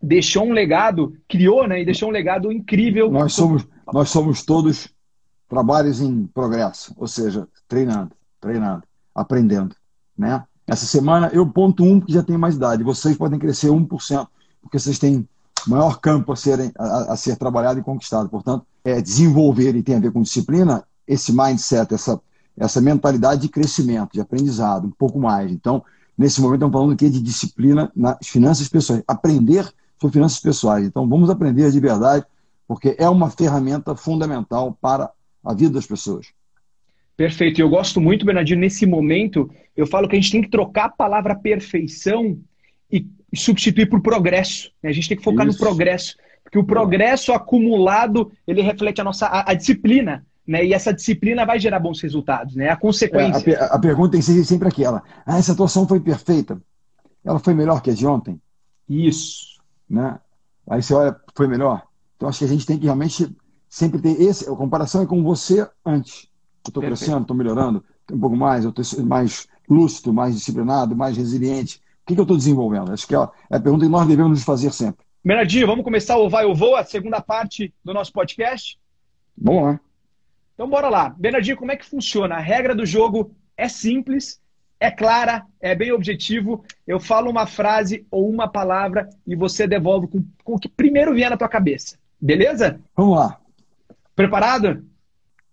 deixou um legado, criou, né? E deixou um legado incrível. Nós somos, nós somos todos trabalhos em progresso, ou seja, treinando, treinando, aprendendo, né? Essa semana eu ponto um porque já tenho mais idade. Vocês podem crescer 1%, porque vocês têm maior campo a ser, a, a ser trabalhado e conquistado. Portanto, é, desenvolver, e tem a ver com disciplina, esse mindset, essa, essa mentalidade de crescimento, de aprendizado, um pouco mais. Então, nesse momento, estamos falando aqui de disciplina nas finanças pessoais. Aprender sobre finanças pessoais. Então, vamos aprender de verdade, porque é uma ferramenta fundamental para a vida das pessoas. Perfeito. E eu gosto muito, Bernardinho, nesse momento, eu falo que a gente tem que trocar a palavra perfeição e substituir por progresso. Né? A gente tem que focar Isso. no progresso. Porque o progresso acumulado, ele reflete a nossa a, a disciplina. Né? E essa disciplina vai gerar bons resultados, né? A consequência. É, a, a, pergunta tem que ser sempre aquela: ah, essa atuação foi perfeita. Ela foi melhor que a de ontem? Isso. Né? Aí você olha, foi melhor? Então acho que a gente tem que realmente sempre ter esse. A comparação é com você antes. Eu estou crescendo, estou melhorando, um pouco mais, eu estou mais lúcido, mais disciplinado, mais resiliente. O que, que eu estou desenvolvendo? Acho que é a, é a pergunta que nós devemos nos fazer sempre. Menadinho, vamos começar o Vai ou Voa, a segunda parte do nosso podcast? Vamos lá. Então bora lá. Bernardinho, como é que funciona? A regra do jogo é simples, é clara, é bem objetivo. Eu falo uma frase ou uma palavra e você devolve com, com o que primeiro vier na tua cabeça. Beleza? Vamos lá. Preparado?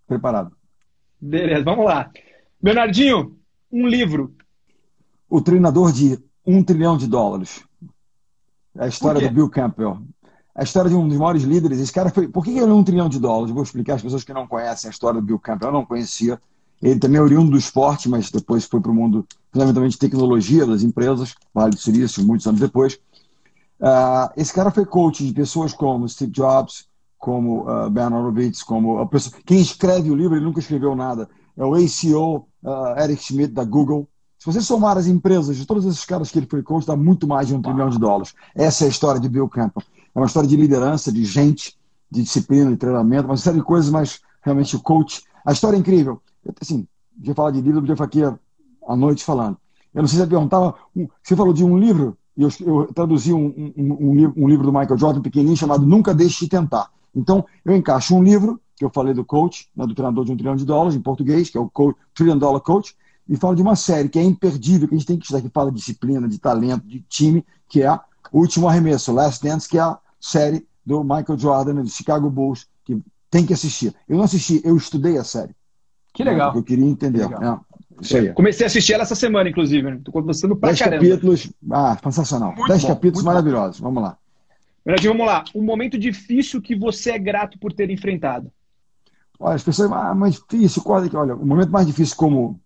Preparado. Beleza, vamos lá. Bernardinho, um livro. O treinador de um trilhão de dólares. A história do Bill Campbell. A história de um dos maiores líderes. Esse cara foi. Por que ele é um trilhão de dólares? Vou explicar às pessoas que não conhecem a história do Bill Campbell. Eu não conhecia. Ele também é oriundo do esporte, mas depois foi para o mundo, fundamentalmente, de tecnologia das empresas, Vale do Silício, muitos anos depois. Uh, esse cara foi coach de pessoas como Steve Jobs, como uh, Ben Horowitz, como a pessoa, quem escreve o livro, ele nunca escreveu nada, é o ACO uh, Eric Schmidt da Google. Se você somar as empresas de todos esses caras que ele foi coach, dá muito mais de um trilhão de dólares. Essa é a história de Bill Campbell. É uma história de liderança, de gente, de disciplina, de treinamento, uma série de coisas, mas realmente o coach. A história é incrível. Eu, assim, podia falar de livro, podia ficar aqui à noite falando. Eu não sei se você perguntava, você falou de um livro, e eu, eu traduzi um, um, um livro do Michael Jordan pequenininho chamado Nunca Deixe de Tentar. Então, eu encaixo um livro, que eu falei do coach, né, do treinador de um trilhão de dólares, em português, que é o coach, Trillion Dollar Coach, e falo de uma série que é imperdível, que a gente tem que estudar, que fala de disciplina, de talento, de time, que é O Último Arremesso, Last Dance, que é a série do Michael Jordan, do Chicago Bulls, que tem que assistir. Eu não assisti, eu estudei a série. Que legal. eu queria entender. É, isso aí. Comecei a assistir ela essa semana, inclusive. Estou né? gostando pra Dez caramba. capítulos, ah, sensacional. Muito Dez bom, capítulos maravilhosos. Vamos lá. Bernardinho, vamos lá. Um momento difícil que você é grato por ter enfrentado. Olha, as pessoas, ah, mais difícil, olha, o momento mais difícil como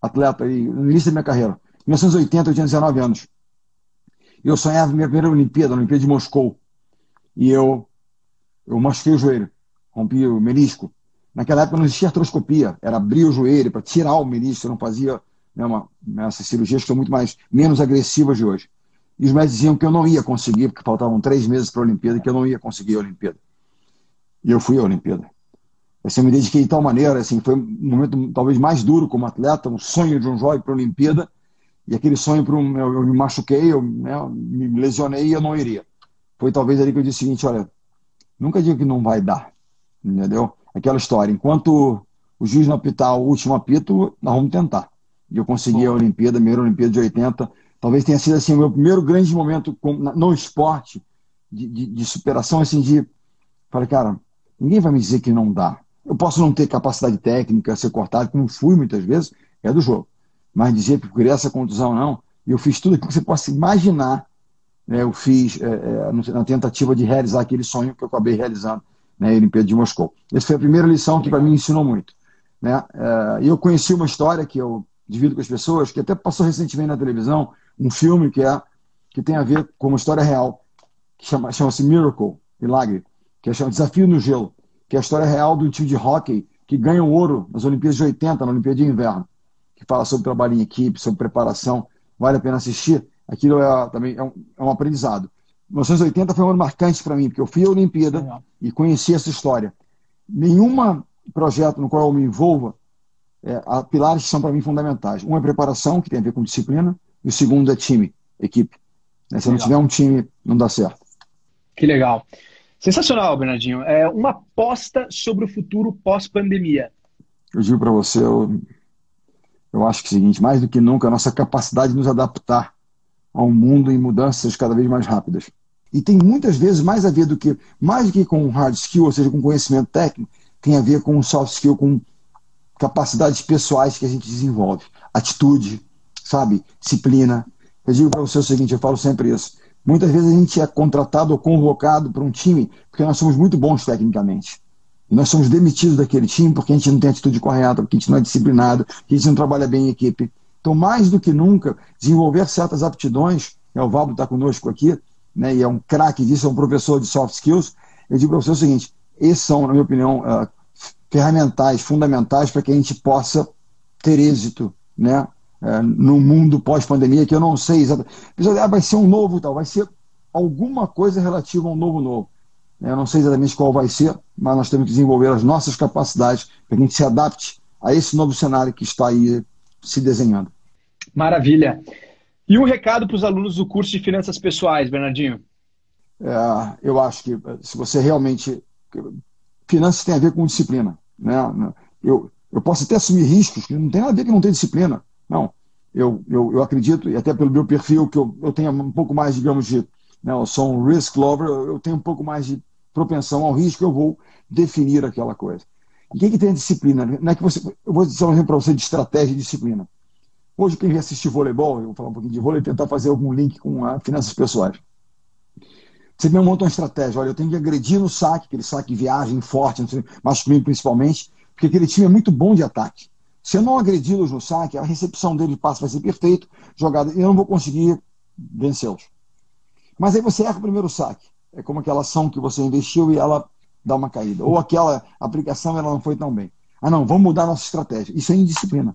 atleta aí, no início da minha carreira. 1980, eu tinha 19 anos. Eu sonhava minha primeira Olimpíada, a Olimpíada de Moscou. E eu, eu machuquei o joelho, rompi o menisco. Naquela época não existia artroscopia, era abrir o joelho para tirar o menisco, eu não fazia né, uma, essas cirurgias que são muito mais menos agressivas de hoje. E os médicos diziam que eu não ia conseguir, porque faltavam três meses para a Olimpíada, que eu não ia conseguir a Olimpíada. E eu fui à Olimpíada. Eu me dediquei de tal maneira, assim, foi um momento talvez mais duro como atleta, um sonho de um jovem para a Olimpíada, e aquele sonho para um, eu, eu, me machuquei, eu né, me lesionei e eu não iria. Foi talvez ali que eu disse o seguinte, olha, nunca diga que não vai dar, entendeu? Aquela história, enquanto o juiz não apitar o último apito, nós vamos tentar. E eu consegui a Olimpíada, a primeira Olimpíada de 80, talvez tenha sido assim o meu primeiro grande momento no esporte de, de, de superação, assim, de falei, cara, ninguém vai me dizer que não dá. Eu posso não ter capacidade técnica, ser cortado, como fui muitas vezes, é do jogo. Mas dizer que queria essa contusão, não. Eu fiz tudo aquilo que você possa imaginar. Né? Eu fiz é, é, na tentativa de realizar aquele sonho que eu acabei realizando na né? Olimpíada de Moscou. Essa foi a primeira lição que para mim ensinou muito. Né? É, eu conheci uma história que eu divido com as pessoas, que até passou recentemente na televisão, um filme que é que tem a ver com uma história real, que chama, chama-se Miracle, Milagre, que é chama Desafio no Gelo, que é a história real de um time de hockey que ganha o ouro nas Olimpíadas de 80, na Olimpíada de Inverno, que fala sobre trabalho em equipe, sobre preparação, vale a pena assistir. Aquilo é, também é um, é um aprendizado. 1980 foi um ano marcante para mim, porque eu fui à Olimpíada e conheci essa história. Nenhum projeto no qual eu me envolva, é, há pilares que são para mim fundamentais. Um é preparação, que tem a ver com disciplina, e o segundo é time, equipe. Né? Se legal. não tiver um time, não dá certo. Que legal. Sensacional, Bernardinho. É uma aposta sobre o futuro pós-pandemia. Eu digo para você, eu, eu acho que é o seguinte, mais do que nunca, a nossa capacidade de nos adaptar a um mundo em mudanças cada vez mais rápidas. E tem muitas vezes mais a ver do que, mais do que com hard skill, ou seja, com conhecimento técnico, tem a ver com soft skill, com capacidades pessoais que a gente desenvolve. Atitude, sabe? Disciplina. Eu digo para você o seguinte, eu falo sempre isso. Muitas vezes a gente é contratado ou convocado para um time porque nós somos muito bons tecnicamente. E nós somos demitidos daquele time porque a gente não tem atitude correta, porque a gente não é disciplinado, porque a gente não trabalha bem em equipe. Então, mais do que nunca, desenvolver certas aptidões, né, o Valdo está conosco aqui, né, e é um craque disso, é um professor de soft skills. Eu digo para você o seguinte: esses são, na minha opinião, uh, ferramentais fundamentais para que a gente possa ter êxito né, uh, no mundo pós-pandemia, que eu não sei exatamente. Ah, vai ser um novo tal, vai ser alguma coisa relativa a um novo novo. Eu não sei exatamente qual vai ser, mas nós temos que desenvolver as nossas capacidades para que a gente se adapte a esse novo cenário que está aí se desenhando. Maravilha. E um recado para os alunos do curso de Finanças Pessoais, Bernardinho? É, eu acho que se você realmente. Finanças tem a ver com disciplina. Né? Eu, eu posso até assumir riscos, que não tem nada a ver que não tem disciplina. Não. Eu, eu, eu acredito, e até pelo meu perfil, que eu, eu tenho um pouco mais, digamos, de. Né, eu sou um risk lover, eu tenho um pouco mais de propensão ao risco, eu vou definir aquela coisa. E quem que tem disciplina? Não é que você, eu vou dizer um exemplo para você de estratégia e disciplina. Hoje, quem quer assistir voleibol, eu vou falar um pouquinho de vôlei tentar fazer algum link com a finanças pessoais. Você mesmo monta uma estratégia. Olha, eu tenho que agredir no saque, aquele saque viagem forte, masculino principalmente, porque aquele time é muito bom de ataque. Se eu não agredi-los no saque, a recepção dele passa vai ser perfeito, jogada, e eu não vou conseguir vencê-los. Mas aí você erra o primeiro saque. É como aquela ação que você investiu e ela dá uma caída. Ou aquela aplicação ela não foi tão bem. Ah, não, vamos mudar nossa estratégia. Isso é indisciplina.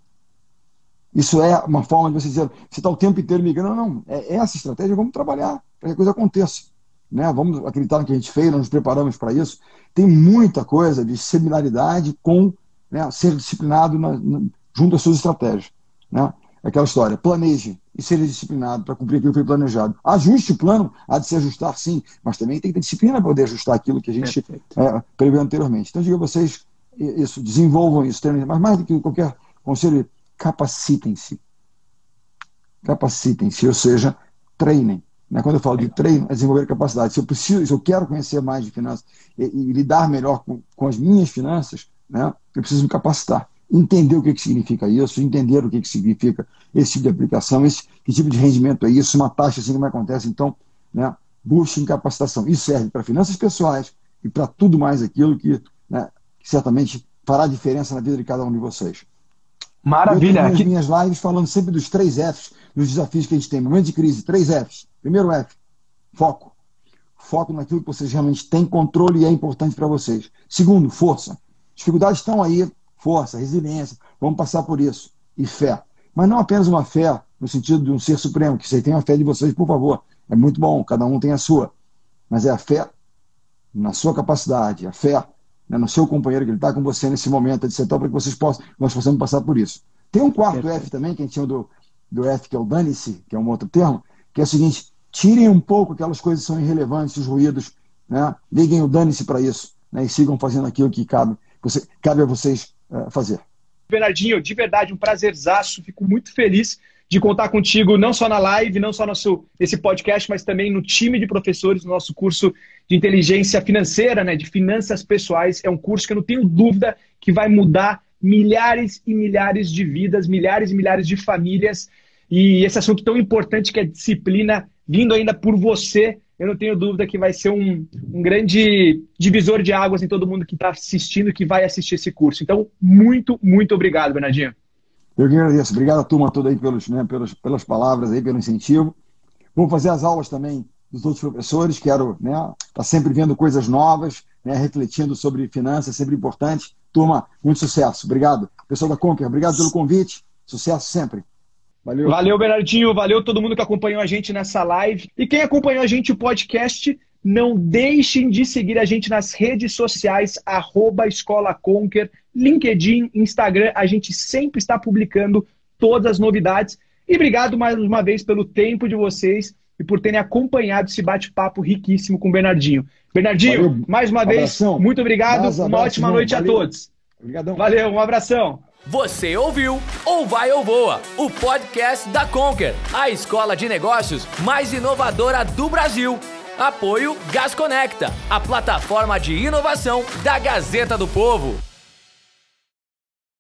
Isso é uma forma de você dizer, você está o tempo inteiro migrando. Não, não. É essa estratégia, vamos trabalhar para que a coisa aconteça. Né? Vamos acreditar no que a gente fez, nós nos preparamos para isso. Tem muita coisa de similaridade com né, ser disciplinado na, na, junto às suas estratégias. Né? Aquela história, planeje e seja disciplinado para cumprir aquilo que foi planejado. Ajuste o plano, há de se ajustar sim, mas também tem que ter disciplina para poder ajustar aquilo que a gente é, previu anteriormente. Então, digo a vocês isso, desenvolvam isso, mas mais do que qualquer conselho, capacitem-se. Capacitem-se, ou seja, treinem. Né? Quando eu falo de treino, é desenvolver capacidade. Se eu preciso, se eu quero conhecer mais de finanças e, e lidar melhor com, com, as minhas finanças, né? eu preciso me capacitar. Entender o que, que significa isso, entender o que, que significa esse tipo de aplicação, esse, que tipo de rendimento é isso, uma taxa assim como acontece. Então, né? busquem capacitação. Isso serve para finanças pessoais e para tudo mais aquilo que, né, que certamente fará diferença na vida de cada um de vocês. Maravilha. Eu tenho minhas lives falando sempre dos três Fs, dos desafios que a gente tem. Momento de crise, três Fs. Primeiro F, foco. Foco naquilo que vocês realmente têm controle e é importante para vocês. Segundo, força. Dificuldades estão aí, força, resiliência, vamos passar por isso. E fé. Mas não apenas uma fé no sentido de um ser supremo, que vocês tenham a fé de vocês, por favor. É muito bom, cada um tem a sua. Mas é a fé na sua capacidade, a fé né, no seu companheiro que ele está com você nesse momento, etc., para que vocês possam, nós possamos passar por isso. Tem um quarto F também, que a gente chama do, do F, que é o dane-se, que é um outro termo, que é o seguinte: tirem um pouco aquelas coisas que são irrelevantes, os ruídos, né? liguem o dane-se para isso né? e sigam fazendo aquilo que cabe, você, cabe a vocês uh, fazer. Bernardinho, de verdade, um prazerzaço, fico muito feliz de contar contigo, não só na live, não só nosso esse podcast, mas também no time de professores do nosso curso de inteligência financeira, né, de finanças pessoais. É um curso que eu não tenho dúvida que vai mudar milhares e milhares de vidas, milhares e milhares de famílias. E esse assunto tão importante que é disciplina, vindo ainda por você, eu não tenho dúvida que vai ser um, um grande divisor de águas em todo mundo que está assistindo, que vai assistir esse curso. Então, muito, muito obrigado, Bernardinho. Eu que agradeço. Obrigado à turma toda aí pelos, né, pelos, pelas palavras aí, pelo incentivo. Vou fazer as aulas também dos outros professores, quero estar né, tá sempre vendo coisas novas, né, refletindo sobre finanças, sempre importante. Turma, muito sucesso. Obrigado. Pessoal da Conquer, obrigado pelo convite. Sucesso sempre. Valeu. Valeu, Bernardinho. Valeu todo mundo que acompanhou a gente nessa live. E quem acompanhou a gente o podcast, não deixem de seguir a gente nas redes sociais, arroba Escola Conquer, LinkedIn, Instagram. A gente sempre está publicando todas as novidades. E obrigado mais uma vez pelo tempo de vocês e por terem acompanhado esse bate-papo riquíssimo com o Bernardinho. Bernardinho, Valeu. mais uma abração. vez, muito obrigado. uma ótima noite Valeu. a todos. Obrigadão. Valeu, um abração. Você ouviu Ou Vai ou Voa, o podcast da Conquer, a escola de negócios mais inovadora do Brasil. Apoio Gas Conecta, a plataforma de inovação da Gazeta do Povo.